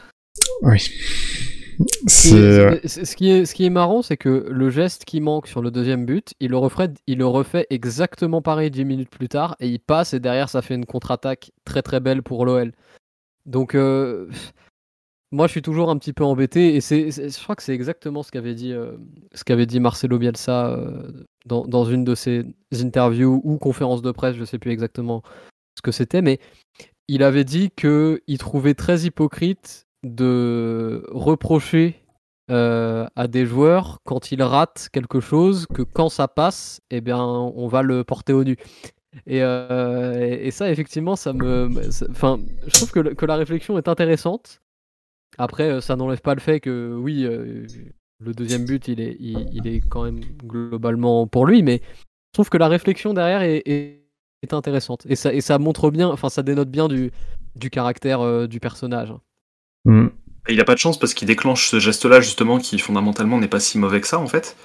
Oui. Ce qui C'est est- ouais. c'est- ce qui est, ce qui est marrant, c'est que le geste qui manque sur le deuxième but, il le, refait, il le refait exactement pareil 10 minutes plus tard, et il passe, et derrière, ça fait une contre-attaque très très belle pour l'OL. Donc, euh, moi, je suis toujours un petit peu embêté, et c'est, je crois que c'est exactement ce qu'avait dit, euh, ce qu'avait dit Marcelo Bielsa euh, dans, une de ses interviews ou conférences de presse, je sais plus exactement ce que c'était, mais il avait dit qu'il trouvait très hypocrite de reprocher euh, à des joueurs quand ils ratent quelque chose que quand ça passe, eh bien, on va le porter au nu. Et, et- ça, effectivement, ça me. Enfin, je trouve que, que la réflexion est intéressante. Après, euh, ça n'enlève pas le fait que, oui, euh, le deuxième but, il est, il, il est quand même globalement pour lui, mais je trouve que la réflexion derrière est, est- est intéressante. Et ça, et ça montre bien, enfin, ça dénote bien du, du caractère euh, du personnage. Hmm. Et il a pas de chance parce qu'il déclenche ce geste-là, justement, qui fondamentalement n'est pas si mauvais que ça, en fait.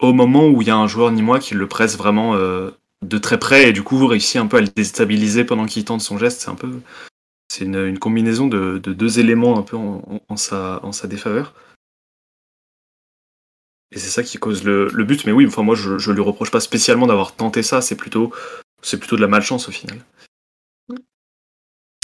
Au moment où il y a un joueur ni moi qui le presse vraiment euh, de très près et du coup réussit un peu à le déstabiliser pendant qu'il tente son geste. C'est un peu. C'est une, une combinaison de, de deux éléments un peu en, en- en sa, en sa défaveur. Et c'est ça qui cause le, le but. Mais oui, enfin, moi, je, je lui reproche pas spécialement d'avoir tenté ça. C'est plutôt, c'est plutôt de la malchance au final.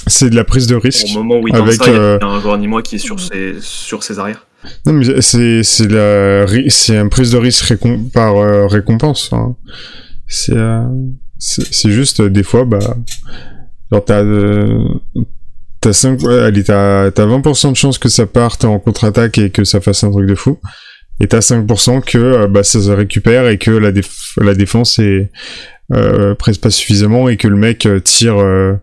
C'est de la prise de risque. Au moment où il Avec, ça, y euh, a un joueur ni moi qui est sur ses, sur ses arrières. Non, mais c'est c'est la c'est une prise de risque récom- par euh, récompense. hein. C'est euh, c'est c'est juste euh, des fois bah genre t'as euh, t'as 5 ouais, allez t'as t'as 20% de chance que ça parte en contre-attaque et que ça fasse un truc de fou et t'as 5% que euh, bah ça se récupère et que la déf- la défense est euh, presse pas suffisamment et que le mec euh, tire euh,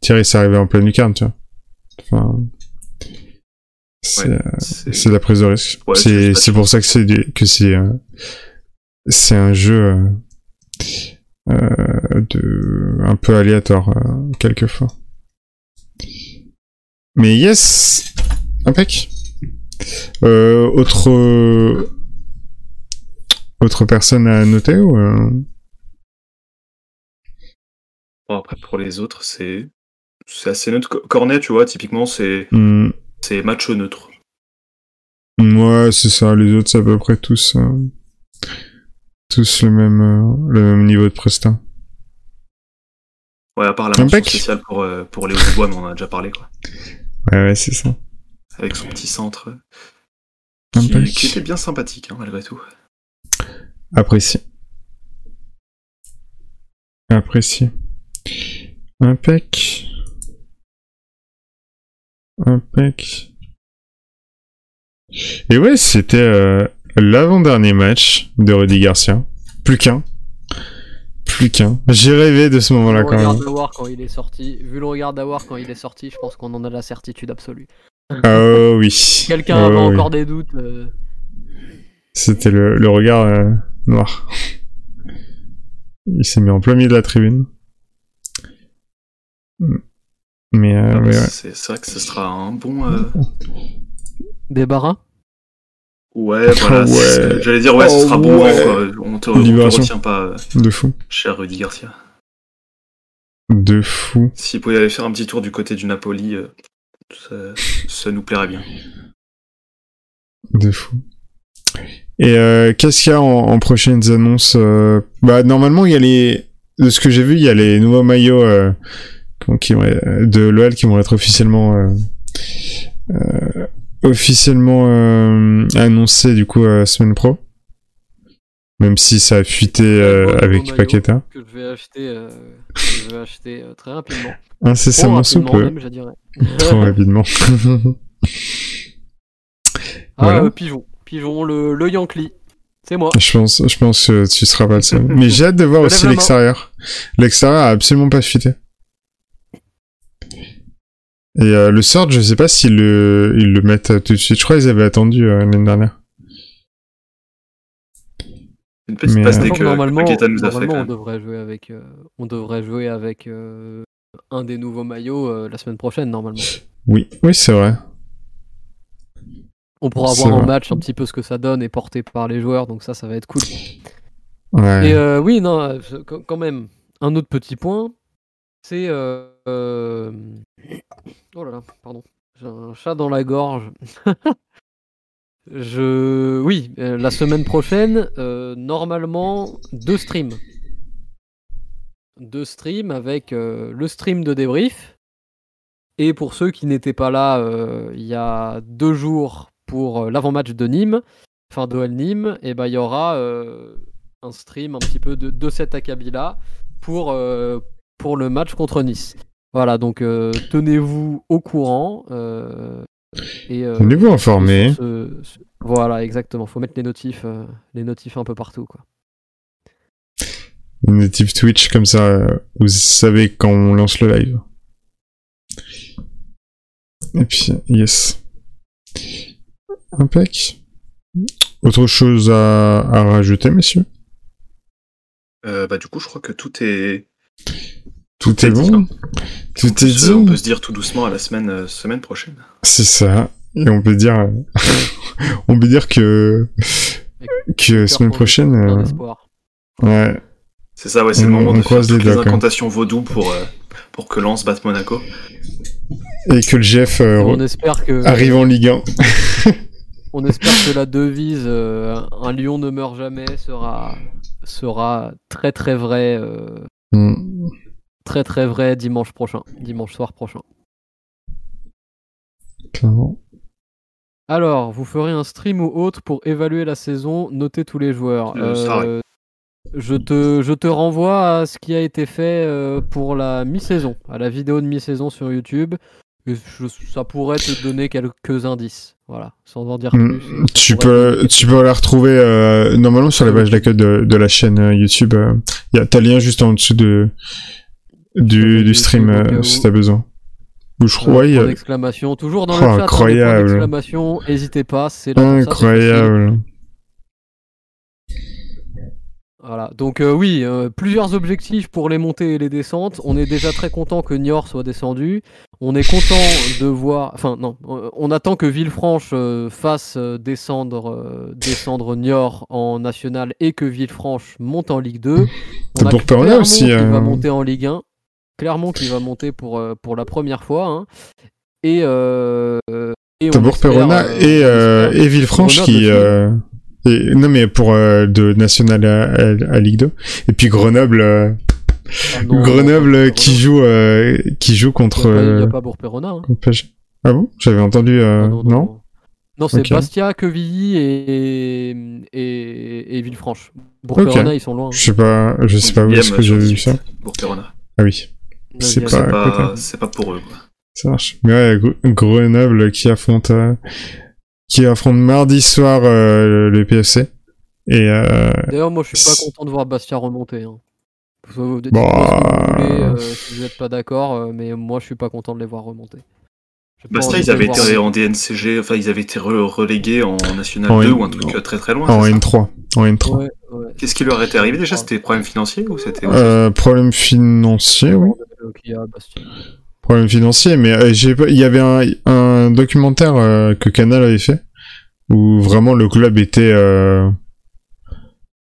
tire et c'est arrivé en pleine lucarne tu vois. Enfin c'est Ouais, c'est- c'est la prise de risque. Ouais, c'est c'est pour ça que c'est des- que c'est euh, c'est un jeu de un peu aléatoire euh, quelquefois. Mais yes, impec. Euh, autre euh, autre personne à noter ou euh, Bon, après, pour les autres, c'est c'est assez neutre. Co- Cornet, tu vois, typiquement, c'est hmm, c'est match neutre. Ouais, c'est ça. Les autres, c'est à peu près tous, euh, tous le même, euh, le même niveau de presta. Ouais, à part la mention spéciale pour, euh, pour Léo Dubois, mais on en a déjà parlé, quoi. Ouais, ouais, c'est ça. Avec son petit centre. Qui, qui était bien sympathique, hein, malgré tout. Apprécié. Apprécié. Impec. Impec. Et ouais, c'était euh, l'avant-dernier match de Rudy Garcia. Plus qu'un. Plus qu'un. J'ai rêvé de ce moment-là Vu le quand regard même. quand il est sorti, vu le regard d'Awar quand il est sorti, je pense qu'on en a la certitude absolue. Oh oui. Quelqu'un Oh, avait oui. encore des doutes. euh, C'était le, le regard euh, noir. Il s'est mis en plein milieu de la tribune. Mais, euh, Ah, mais ouais. c'est, c'est vrai que ce sera un bon. euh, Débarras Ouais, voilà. Ouais. J'allais dire, ouais, Oh ce sera bon. ouais. quoi. On te, on te Libération. retient pas, euh, De fou. cher Rudy Garcia. De fou. S'il pouvait aller faire un petit tour du côté du Napoli, euh, ça, ça nous plairait bien. De fou. Et euh, qu'est-ce qu'il y a en, en prochaines annonces euh, Bah normalement il y a les, de ce que j'ai vu, il y a les nouveaux maillots euh, qui- qui vont- de l'OL qui vont être officiellement officiellement euh, annoncés du coup euh, semaine pro. Même si ça a fuité euh, avec. Paqueta. que je vais acheter, euh, que je vais acheter très rapidement. Incessamment Trop sous peu. Trop rapidement. Ah, Voilà. euh, pigeon, pigeon, le, le Yankee. C'est moi. Je pense, je pense que tu seras pas le seul. Mais j'ai hâte de voir aussi l'extérieur. L'extérieur a absolument pas fuité. Et euh, le sort, je sais pas s'ils le, ils le mettent tout de suite. Je crois qu'ils avaient attendu euh, l'année dernière. Une petite Mais, passe euh, dès que normalement, nous a fait. normalement, Quand on devrait jouer avec, euh, on devrait jouer avec euh, un des nouveaux maillots euh, la semaine prochaine normalement. Oui, oui, c'est vrai. On pourra voir en match un petit peu ce que ça donne et porté par les joueurs, donc ça, ça va être cool. Ouais. Et euh, oui, non, euh, quand quand même, un autre petit point, c'est. Oh là là, pardon. J'ai un chat dans la gorge. Je. Oui, euh, la semaine prochaine, euh, normalement, deux streams. Deux streams avec euh, le stream de débrief. Et pour ceux qui n'étaient pas là il y a deux jours pour l'avant-match de Nîmes, enfin d'OL Nîmes, et ben il y aura un stream un petit peu de, de cet acabit-là pour le match contre Nice. Voilà, donc euh, tenez-vous au courant. euh, et, euh, Tenez-vous ce- ce- Voilà, exactement. Faut mettre les notifs, euh, les notifs un peu partout, quoi. Une notif Twitch comme ça, vous savez quand on lance le live. Et puis, yes. Impec. Autre chose à, à rajouter, messieurs? Euh, bah, du coup, je crois que tout est. Tout est bon. Tout est dit On peut se dire tout doucement à la semaine, euh, semaine prochaine. C'est ça. Et on peut dire, euh, on peut dire que que semaine prochaine, euh, ouais, C'est ça, ouais, c'est le On- moment on de faire toutes les incantations vaudou pour, euh, pour que Lens batte Monaco. et que le GF euh, On espère que arrive en Ligue 1. on espère que la devise euh, un lion ne meurt jamais sera sera très très vrai euh, Hmm. Très très vrai dimanche prochain, dimanche soir prochain. Clairement. Alors, vous ferez un stream ou autre pour évaluer la saison, noter tous les joueurs. Euh, ça Euh, je, te, je te renvoie à ce qui a été fait euh, pour la mi-saison, à la vidéo de mi-saison sur YouTube. Et je- ça pourrait te donner quelques indices, voilà, sans en dire Hmm. plus. Tu peux, tu peux la retrouver euh, normalement sur la page d'accueil de, de la chaîne YouTube. euh, y a, t'as le lien juste en dessous de du, stream euh, si t'as besoin. Ou je crois, Voilà, ouais, a- toujours dans Oh, le chat. hein, incroyable. d'exclamation, N'hésitez pas, c'est incroyable. Voilà, donc euh, oui, euh, plusieurs objectifs pour les montées et les descentes. On est déjà très content que Niort soit descendu. On est content de voir, enfin non, euh, on attend que Villefranche euh, fasse euh, descendre, euh, descendre Niort en national et que Villefranche monte en Ligue 2. C'est On a pour Perona aussi, qui euh. va monter en Ligue 1. Clermont qui va monter pour, euh, pour la première fois. hein. Et, euh, Et T'as on Bourg-Perona espère, et, euh, euh, espère et Villefranche Grenoble qui. euh, et- non, mais pour euh, de National à, à- à Ligue 2. Et puis Grenoble, euh, Ah non, Grenoble non, pas qui Grenoble. joue, euh, qui joue Il contre. n'y a, pas- il y a pas Bourg-Perona. hein. Ah bon? J'avais entendu. euh, Ah non, Non, c'est. Bastia, Quevilly et, et, et Villefranche. Bourg-Perona, ils sont loin. hein. Je sais pas, je sais pas où est-ce que j'ai vu ça. Bourg-Perona. Ah oui, c'est pas- pas, pas pour eux. Quoi. ça marche. Mais ouais, Gre- Grenoble qui affronte, euh, qui affronte mardi soir euh, le PFC. Et euh, D'ailleurs, moi, je suis pas content de voir Bastia remonter. Hein. Vous Bah, vous voulez, euh, si vous n'êtes pas d'accord, euh, mais moi, je suis pas content de les voir remonter. Bastia, ils avaient été en DNCG, enfin ils avaient été re- relégués en National En 2 N- ou un truc très très loin. en c'est ça N3, en N3. Ouais, ouais. Qu'est-ce qui leur était arrivé déjà? C'était des problèmes financiers ou c'était Euh, problème financier, oui. Euh. Problème financier, mais euh, il y avait un, documentaire euh, que Canal avait fait où vraiment le club était euh,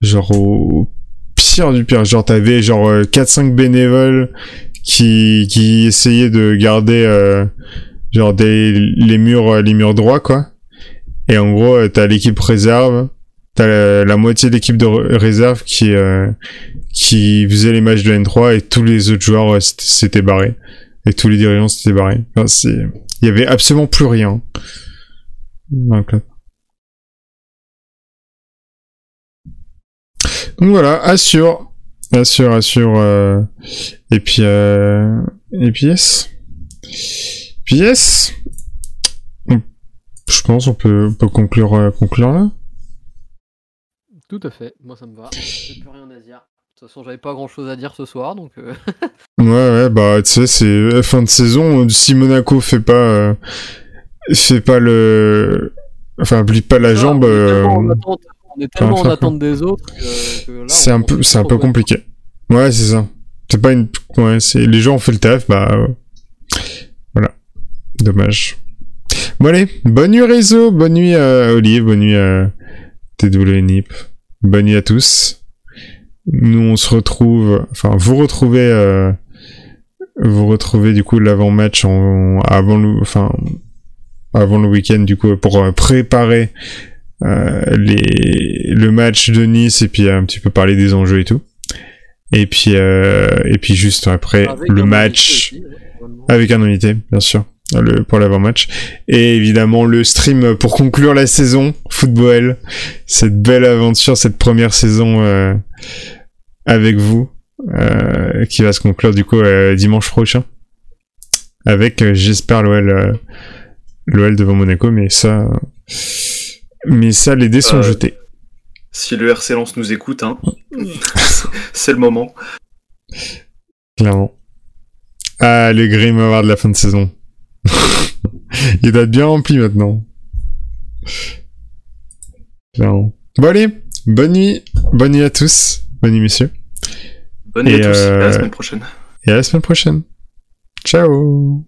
genre au pire du pire. Genre t'avais genre euh, 4-5 bénévoles qui qui essayaient de garder genre des les murs les murs droits quoi. Et en gros t'as l'équipe réserve, t'as la, moitié de l'équipe de réserve qui qui faisait les matchs de N3 et tous les autres joueurs s'étaient- barrés et tous les dirigeants s'étaient barrés. Il y avait absolument plus rien dans le. Donc voilà, assure, assure, assure. euh, Et puis, euh... et puis yes, puis yes. Je pense on peut, on peut conclure, euh, conclure là. Tout à fait, moi ça me va. Plus rien à dire. De toute façon, j'avais pas grand chose à dire ce soir, donc. euh, Ouais, ouais, bah tu sais, c'est euh, fin de saison. Si Monaco fait pas, euh, fait pas le, enfin, plie pas la ça, jambe, on est euh, tellement en attente- tellement en attente des autres c'est un peu, un peu compliqué. Ouais, c'est ça. C'est pas une, ouais, c'est les gens ont fait le taf, bah, euh, voilà, dommage. Bon allez, bonne nuit réseau, bonne nuit à Olive, bonne nuit à TW Nip, bonne nuit à tous. Nous on se retrouve, enfin vous retrouvez, euh, vous retrouvez du coup l'avant-match en, avant le, enfin avant le week-end du coup pour euh, préparer euh, les, le match de Nice et puis un petit peu parler des enjeux et tout. Et puis euh, et puis juste après Avec le match aussi, avec un invité, bien sûr, le, pour l'avant-match. Et évidemment, le stream pour conclure la saison, football, cette belle aventure, cette première saison euh, avec vous, euh, qui va se conclure du coup euh, dimanche prochain. Avec, j'espère, l'OL, l'OL devant Monaco, mais ça... Mais ça, les dés sont jetés. Si le RC Lens nous écoute, hein, c'est le moment. Clairement. Ah, le Grim Award de la fin de saison. Il doit être bien rempli maintenant. Clairement. Bon allez, bonne nuit. Bonne nuit à tous. Bonne nuit messieurs. Bonne nuit Et, à tous, et à euh, la semaine prochaine. Et à la semaine prochaine. Ciao